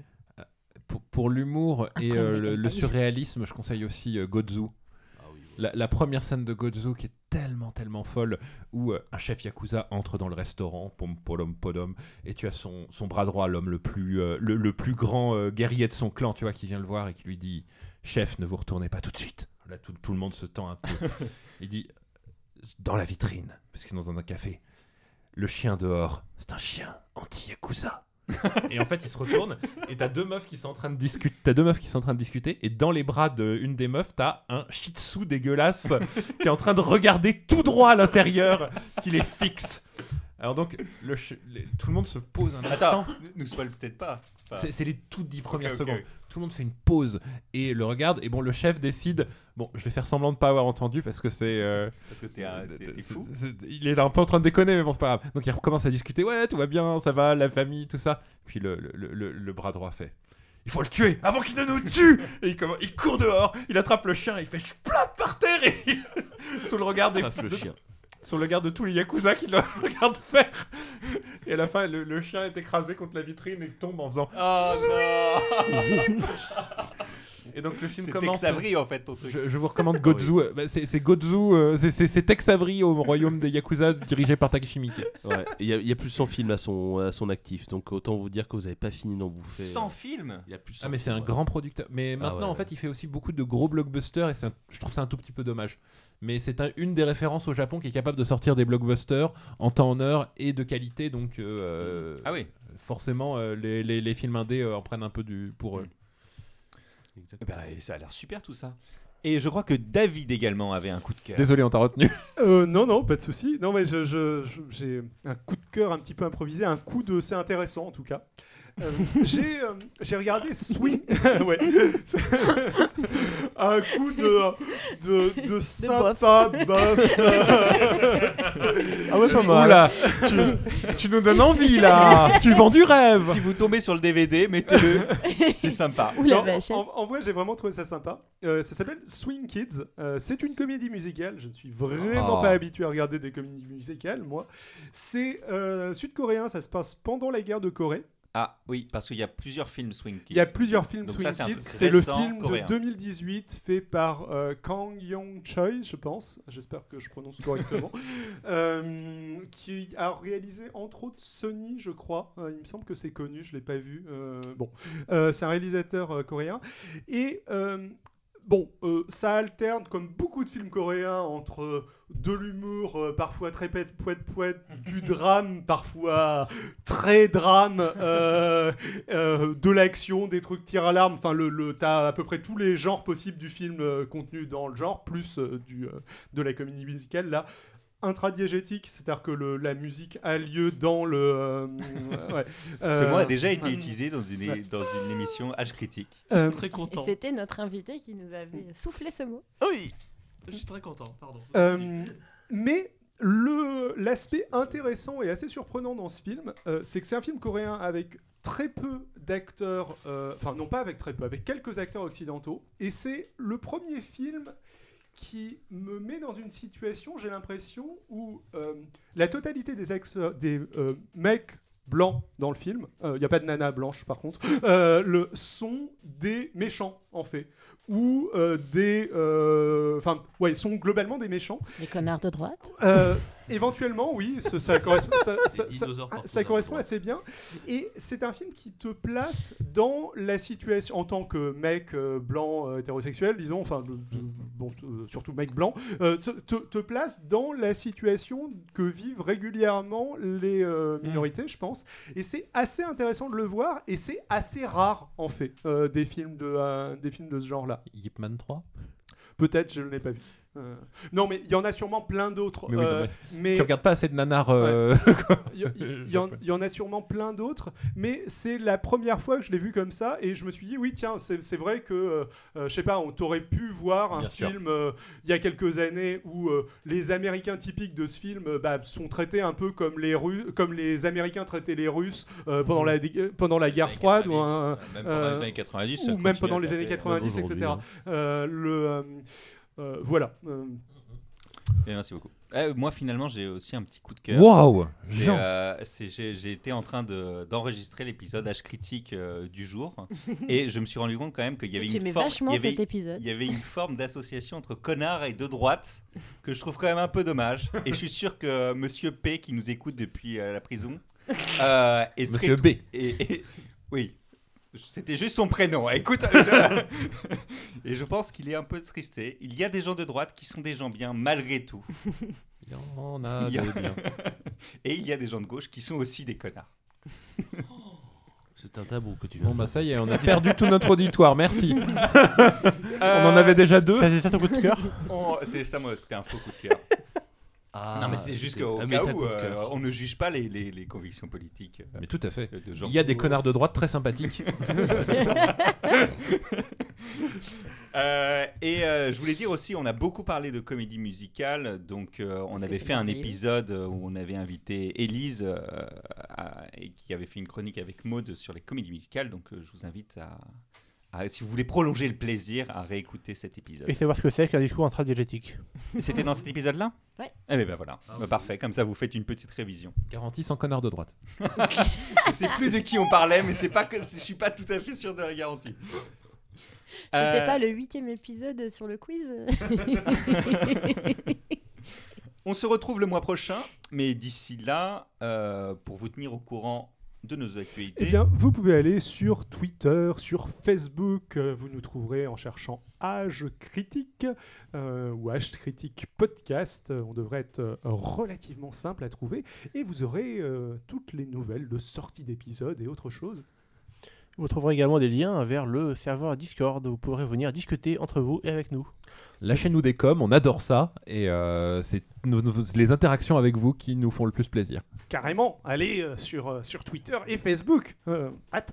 Speaker 5: Pour, pour l'humour et euh,
Speaker 4: on
Speaker 5: le, surréalisme, je conseille aussi euh, Gozu.
Speaker 3: ah oui, oui.
Speaker 5: La, la première scène de Gozu qui est tellement, tellement folle, où euh, un chef yakuza entre dans le restaurant, pom polom podom, et tu as son, son bras droit, l'homme le plus, euh, le, le plus grand euh, guerrier de son clan, tu vois, qui vient le voir et qui lui dit Chef, ne vous retournez pas tout de suite. Là, tout, tout le monde se tend un peu. Il dit Dans la vitrine, parce qu'ils sont dans un café, le chien dehors, c'est un chien anti-yakuza. et en fait, il se retourne et t'as deux meufs qui sont en train de discuter. T'as deux meufs qui sont en train de discuter et dans les bras d'une des meufs, t'as un shih tzu dégueulasse qui est en train de regarder tout droit à l'intérieur, qui les fixe. Alors donc, le les- tout le monde se pose un
Speaker 1: Attends,
Speaker 5: instant.
Speaker 1: nous spoil peut-être pas. Enfin,
Speaker 5: C'est c'est les toutes dix premières secondes. Tout le monde fait une pause et le regarde. Et bon, le chef décide. Bon, je vais faire semblant de pas avoir entendu parce que c'est. euh,
Speaker 1: Parce que t'es fou.
Speaker 5: il est un peu en train de déconner, mais bon, c'est pas grave. Donc il recommence à discuter. Ouais, tout va bien, ça va, la famille, tout ça. Puis le, le, le- le bras droit fait. Il faut le tuer avant qu'il ne nous tue Et il, commence- il court dehors, il attrape le chien, il fait je plate par terre et sous le regard des
Speaker 3: le chien.
Speaker 5: Sous le regard de tous les yakuza qui le regardent faire. Et à la fin, le, le chien est écrasé contre la vitrine et tombe en faisant.
Speaker 1: Oh non
Speaker 5: Et donc le film
Speaker 1: C'est
Speaker 5: commence.
Speaker 1: Tex Avery en fait ton truc.
Speaker 5: Je, je vous recommande Godzu. euh, bah, c'est c'est Godzu, euh, c'est- c'est c'est Tex Avery au royaume des Yakuza dirigé par Takeshi Miike.
Speaker 3: Ouais, Il y, a- il y a plus de 100 films à son, à son actif, donc autant vous dire que vous n'avez pas fini d'en bouffer.
Speaker 1: Sans film
Speaker 3: Il y a plus de
Speaker 5: Ah
Speaker 3: 100
Speaker 5: mais c'est
Speaker 3: films,
Speaker 5: un
Speaker 3: ouais.
Speaker 5: grand producteur. Mais maintenant
Speaker 3: ouais,
Speaker 5: en
Speaker 3: ouais.
Speaker 5: fait il fait aussi beaucoup de gros blockbusters et c'est un- je trouve ça un tout petit peu dommage. Mais c'est un- une des références au Japon qui est capable de sortir des blockbusters en temps en heure et de qualité. Donc euh,
Speaker 1: Ah oui.
Speaker 5: forcément euh, les, les- les films indés euh, en prennent un peu du, pour eux.
Speaker 3: Exact.
Speaker 1: Bah, ça a l'air super tout ça. Et je crois que David également avait un coup de cœur.
Speaker 5: Désolé on t'a retenu.
Speaker 6: Euh, non, non, pas de souci. Non, mais je- je- je- j'ai un coup de cœur un petit peu improvisé, un coup de c'est intéressant en tout cas. Euh, j'ai euh, j'ai regardé Swing. ouais. un coup de, de, de sympa bof.
Speaker 2: Ah ouais, pas mal.
Speaker 5: Oula, tu, tu nous donnes envie là. tu vends du rêve.
Speaker 1: Si vous tombez sur le DVD, mettez-le. C'est sympa.
Speaker 4: Ou la
Speaker 6: Non,
Speaker 4: VHS.
Speaker 6: en, en vrai, j'ai vraiment trouvé ça sympa. Euh, ça s'appelle Swing Kids. Euh, c'est une comédie musicale. Je ne suis vraiment
Speaker 5: Oh.
Speaker 6: pas habitué à regarder des comédies musicales, moi. C'est euh, sud-coréen. Ça se passe pendant la guerre de Corée.
Speaker 1: Ah oui, parce qu'il y a plusieurs films Swing Kids.
Speaker 6: Il y a plusieurs films
Speaker 1: Donc
Speaker 6: Swing
Speaker 1: ça,
Speaker 6: Kids. C'est le film
Speaker 1: coréen.
Speaker 6: de 2018 fait par euh, Kang Yong Choi, je pense. J'espère que je prononce correctement. Euh, qui a réalisé entre autres Sony, je crois. Euh, il me semble que c'est connu, je l'ai pas vu. Bon, c'est un réalisateur coréen. Et bon, euh, ça alterne comme beaucoup de films coréens entre euh, de l'humour, euh, parfois très poète poète poète, du drame, parfois très drame, de l'action, des trucs tir à l'arme. Enfin, le, le, t'as à peu près tous les genres possibles du film contenus dans le genre, plus du, de la comédie musicale. Là, intradiégétique, c'est-à-dire que le- la musique a lieu dans le. euh, ouais.
Speaker 1: Ce mot a
Speaker 6: Euh,
Speaker 1: déjà été
Speaker 6: euh,
Speaker 1: utilisé dans une,
Speaker 6: ouais.
Speaker 1: dans une émission H critique.
Speaker 6: euh,
Speaker 3: Très
Speaker 4: Et
Speaker 3: content.
Speaker 4: c'était notre invité qui nous avait soufflé ce mot.
Speaker 1: Oui.
Speaker 3: Je suis très content, pardon.
Speaker 6: Euh, mais le l'aspect intéressant et assez surprenant dans ce film, euh, c'est que c'est un film coréen avec très peu d'acteurs, euh, enfin non pas avec très peu, avec quelques acteurs occidentaux, et c'est le premier film qui me met dans une situation, j'ai l'impression, où euh, la totalité des, ex des euh, mecs blancs dans le film, il n'y a pas de nana blanche par contre, euh, le, sont des méchants en fait, ou euh, des... euh, Enfin, ouais, sont globalement des méchants.
Speaker 4: Les connards de droite?
Speaker 6: Éventuellement, oui, ça, ça correspond, ça- ça- assez bien. Et c'est un film qui te place dans la situation en tant que mec euh, blanc euh, hétérosexuel, disons, enfin, bon, euh, surtout mec blanc, te, te place dans la situation que vivent régulièrement les minorités, je pense. Et c'est assez intéressant de le voir, et c'est assez rare en fait des films de des films de ce genre-là.
Speaker 5: Yip Man 3
Speaker 6: Peut-être, je ne l'ai pas vu. Euh, non, mais il y en a sûrement plein d'autres.
Speaker 5: Mais oui,
Speaker 6: euh, mais
Speaker 5: Tu regardes pas assez de nanars. euh,
Speaker 6: il y, en- il y en a sûrement plein d'autres, mais c'est la première fois que je l'ai vu comme ça et je me suis dit oui tiens c'est c'est vrai que euh, euh, je sais pas on t'aurait pu voir un
Speaker 5: Bien
Speaker 6: film euh, il y a quelques années où euh, les Américains typiques de ce film euh, bah, sont traités un peu comme les Russes comme les Américains traitaient les Russes euh, pendant la pendant la guerre froide ou
Speaker 1: 90,
Speaker 6: un-
Speaker 1: Même pendant les années 90. ça
Speaker 6: ou même pendant les années
Speaker 1: taper.
Speaker 6: 90
Speaker 3: aujourd'hui,
Speaker 6: etc.
Speaker 3: hein.
Speaker 6: Euh, le voilà. Euh,
Speaker 1: Et merci beaucoup. Euh, moi, finalement, j'ai aussi un petit coup de cœur.
Speaker 5: Waouh
Speaker 1: euh, j'ai, été en train de, d'enregistrer l'épisode H critique euh, du jour et je me suis rendu compte quand même qu'il y avait une forme,
Speaker 4: vachement
Speaker 1: il y avait,
Speaker 4: cet épisode.
Speaker 1: il y avait une forme d'association entre connard et de droite que je trouve quand même un peu dommage. Et je suis sûr que Monsieur P qui nous écoute depuis euh, la prison euh, est très
Speaker 5: Monsieur B.
Speaker 1: et, et- oui, c'était juste son prénom. hein. Écoute, je- et je pense qu'il est un peu tristé. Il y a des gens de droite qui sont des gens bien malgré tout,
Speaker 5: Il y en a
Speaker 1: Il y a-
Speaker 5: des biens.
Speaker 1: et il y a des gens de gauche qui sont aussi des connards.
Speaker 3: C'est un tabou que tu viens
Speaker 5: Bon bah ça y est, on a perdu tout notre auditoire, merci. on en avait déjà deux.
Speaker 2: C'est ça ton coup de cœur?
Speaker 1: Oh, c'est ça, moi, c'était un faux coup de cœur.
Speaker 3: Ah,
Speaker 1: non, mais c'est juste qu'au cas où, euh, on ne juge pas les, les- les convictions politiques euh,
Speaker 5: Mais tout à fait. Il y a des connards de droite très sympathiques.
Speaker 1: Euh, et euh, je voulais dire aussi, on a beaucoup parlé de comédie musicale, donc euh, on avait fait un épisode où on avait invité Élise euh, à- et qui avait fait une chronique avec Maude sur les comédies musicales, donc euh, je vous invite à, à- si vous voulez prolonger le plaisir, à réécouter cet épisode.
Speaker 2: Et savoir ce que c'est qu'un discours intradigétique.
Speaker 1: C'était dans cet épisode-là
Speaker 4: Ouais.
Speaker 1: Eh bien ben voilà, Bah, parfait, comme ça vous faites une petite révision.
Speaker 5: Garantie sans connard de droite.
Speaker 1: Je sais plus de qui on parlait, mais c'est pas que je suis pas tout à fait sûr de la garantie.
Speaker 4: C'était
Speaker 1: Euh,
Speaker 4: pas le huitième épisode sur le quiz?
Speaker 1: On se retrouve le mois prochain, mais d'ici là, euh, pour vous tenir au courant de nos actualités,
Speaker 6: Eh bien, vous pouvez aller sur Twitter, sur Facebook. euh, Vous nous trouverez en cherchant Âge Critique euh, ou Âge Critique Podcast. Euh, On devrait être relativement simple à trouver. Et vous aurez euh, toutes les nouvelles de sortie d'épisodes et autre chose.
Speaker 2: Vous trouverez également des liens vers le serveur Discord où vous pourrez venir discuter entre vous et avec nous.
Speaker 5: Lâchez-nous des coms, on adore ça. Et euh, c'est nos- nos- les interactions avec vous qui nous font le plus plaisir.
Speaker 6: Carrément, allez euh, sur, euh, sur Twitter et Facebook. Euh, at.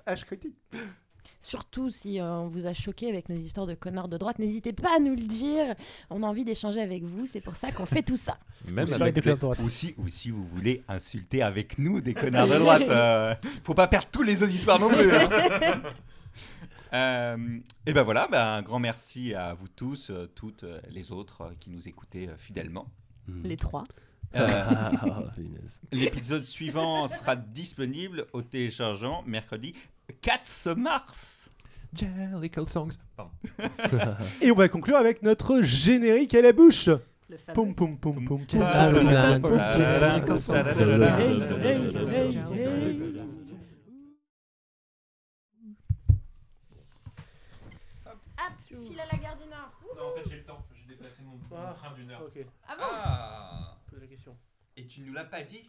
Speaker 4: Surtout si euh, on vous a choqué avec nos histoires de connards de droite, n'hésitez pas à nous le dire. On a envie d'échanger avec vous, c'est pour ça qu'on fait tout ça.
Speaker 5: Même
Speaker 1: Aussi,
Speaker 5: avec
Speaker 2: Avec des droite.
Speaker 1: ou si, ou si vous voulez insulter avec nous des connards de droite, euh, faut pas perdre tous les auditoires non plus. hein. Euh, et ben voilà, ben, un grand merci à vous tous, euh, toutes euh, les autres qui nous écoutez fidèlement.
Speaker 3: Hmm.
Speaker 4: Les trois.
Speaker 1: Euh,
Speaker 3: Ah.
Speaker 1: L'épisode suivant sera disponible au téléchargeant mercredi 4 mars.
Speaker 5: Jellicle Songs. Pardon.
Speaker 6: Et on va conclure avec notre générique à la bouche.
Speaker 4: Le fameux.
Speaker 6: Poum poum poum poum. poum.
Speaker 4: File à la gare du Nord.
Speaker 5: Non, en fait, j'ai le temps. J'ai déplacé mon,
Speaker 2: Ah.
Speaker 5: train d'une heure.
Speaker 2: Ok,
Speaker 4: Ah bon?
Speaker 1: Ah,
Speaker 2: pose la question.
Speaker 1: et tu nous l'as pas dit?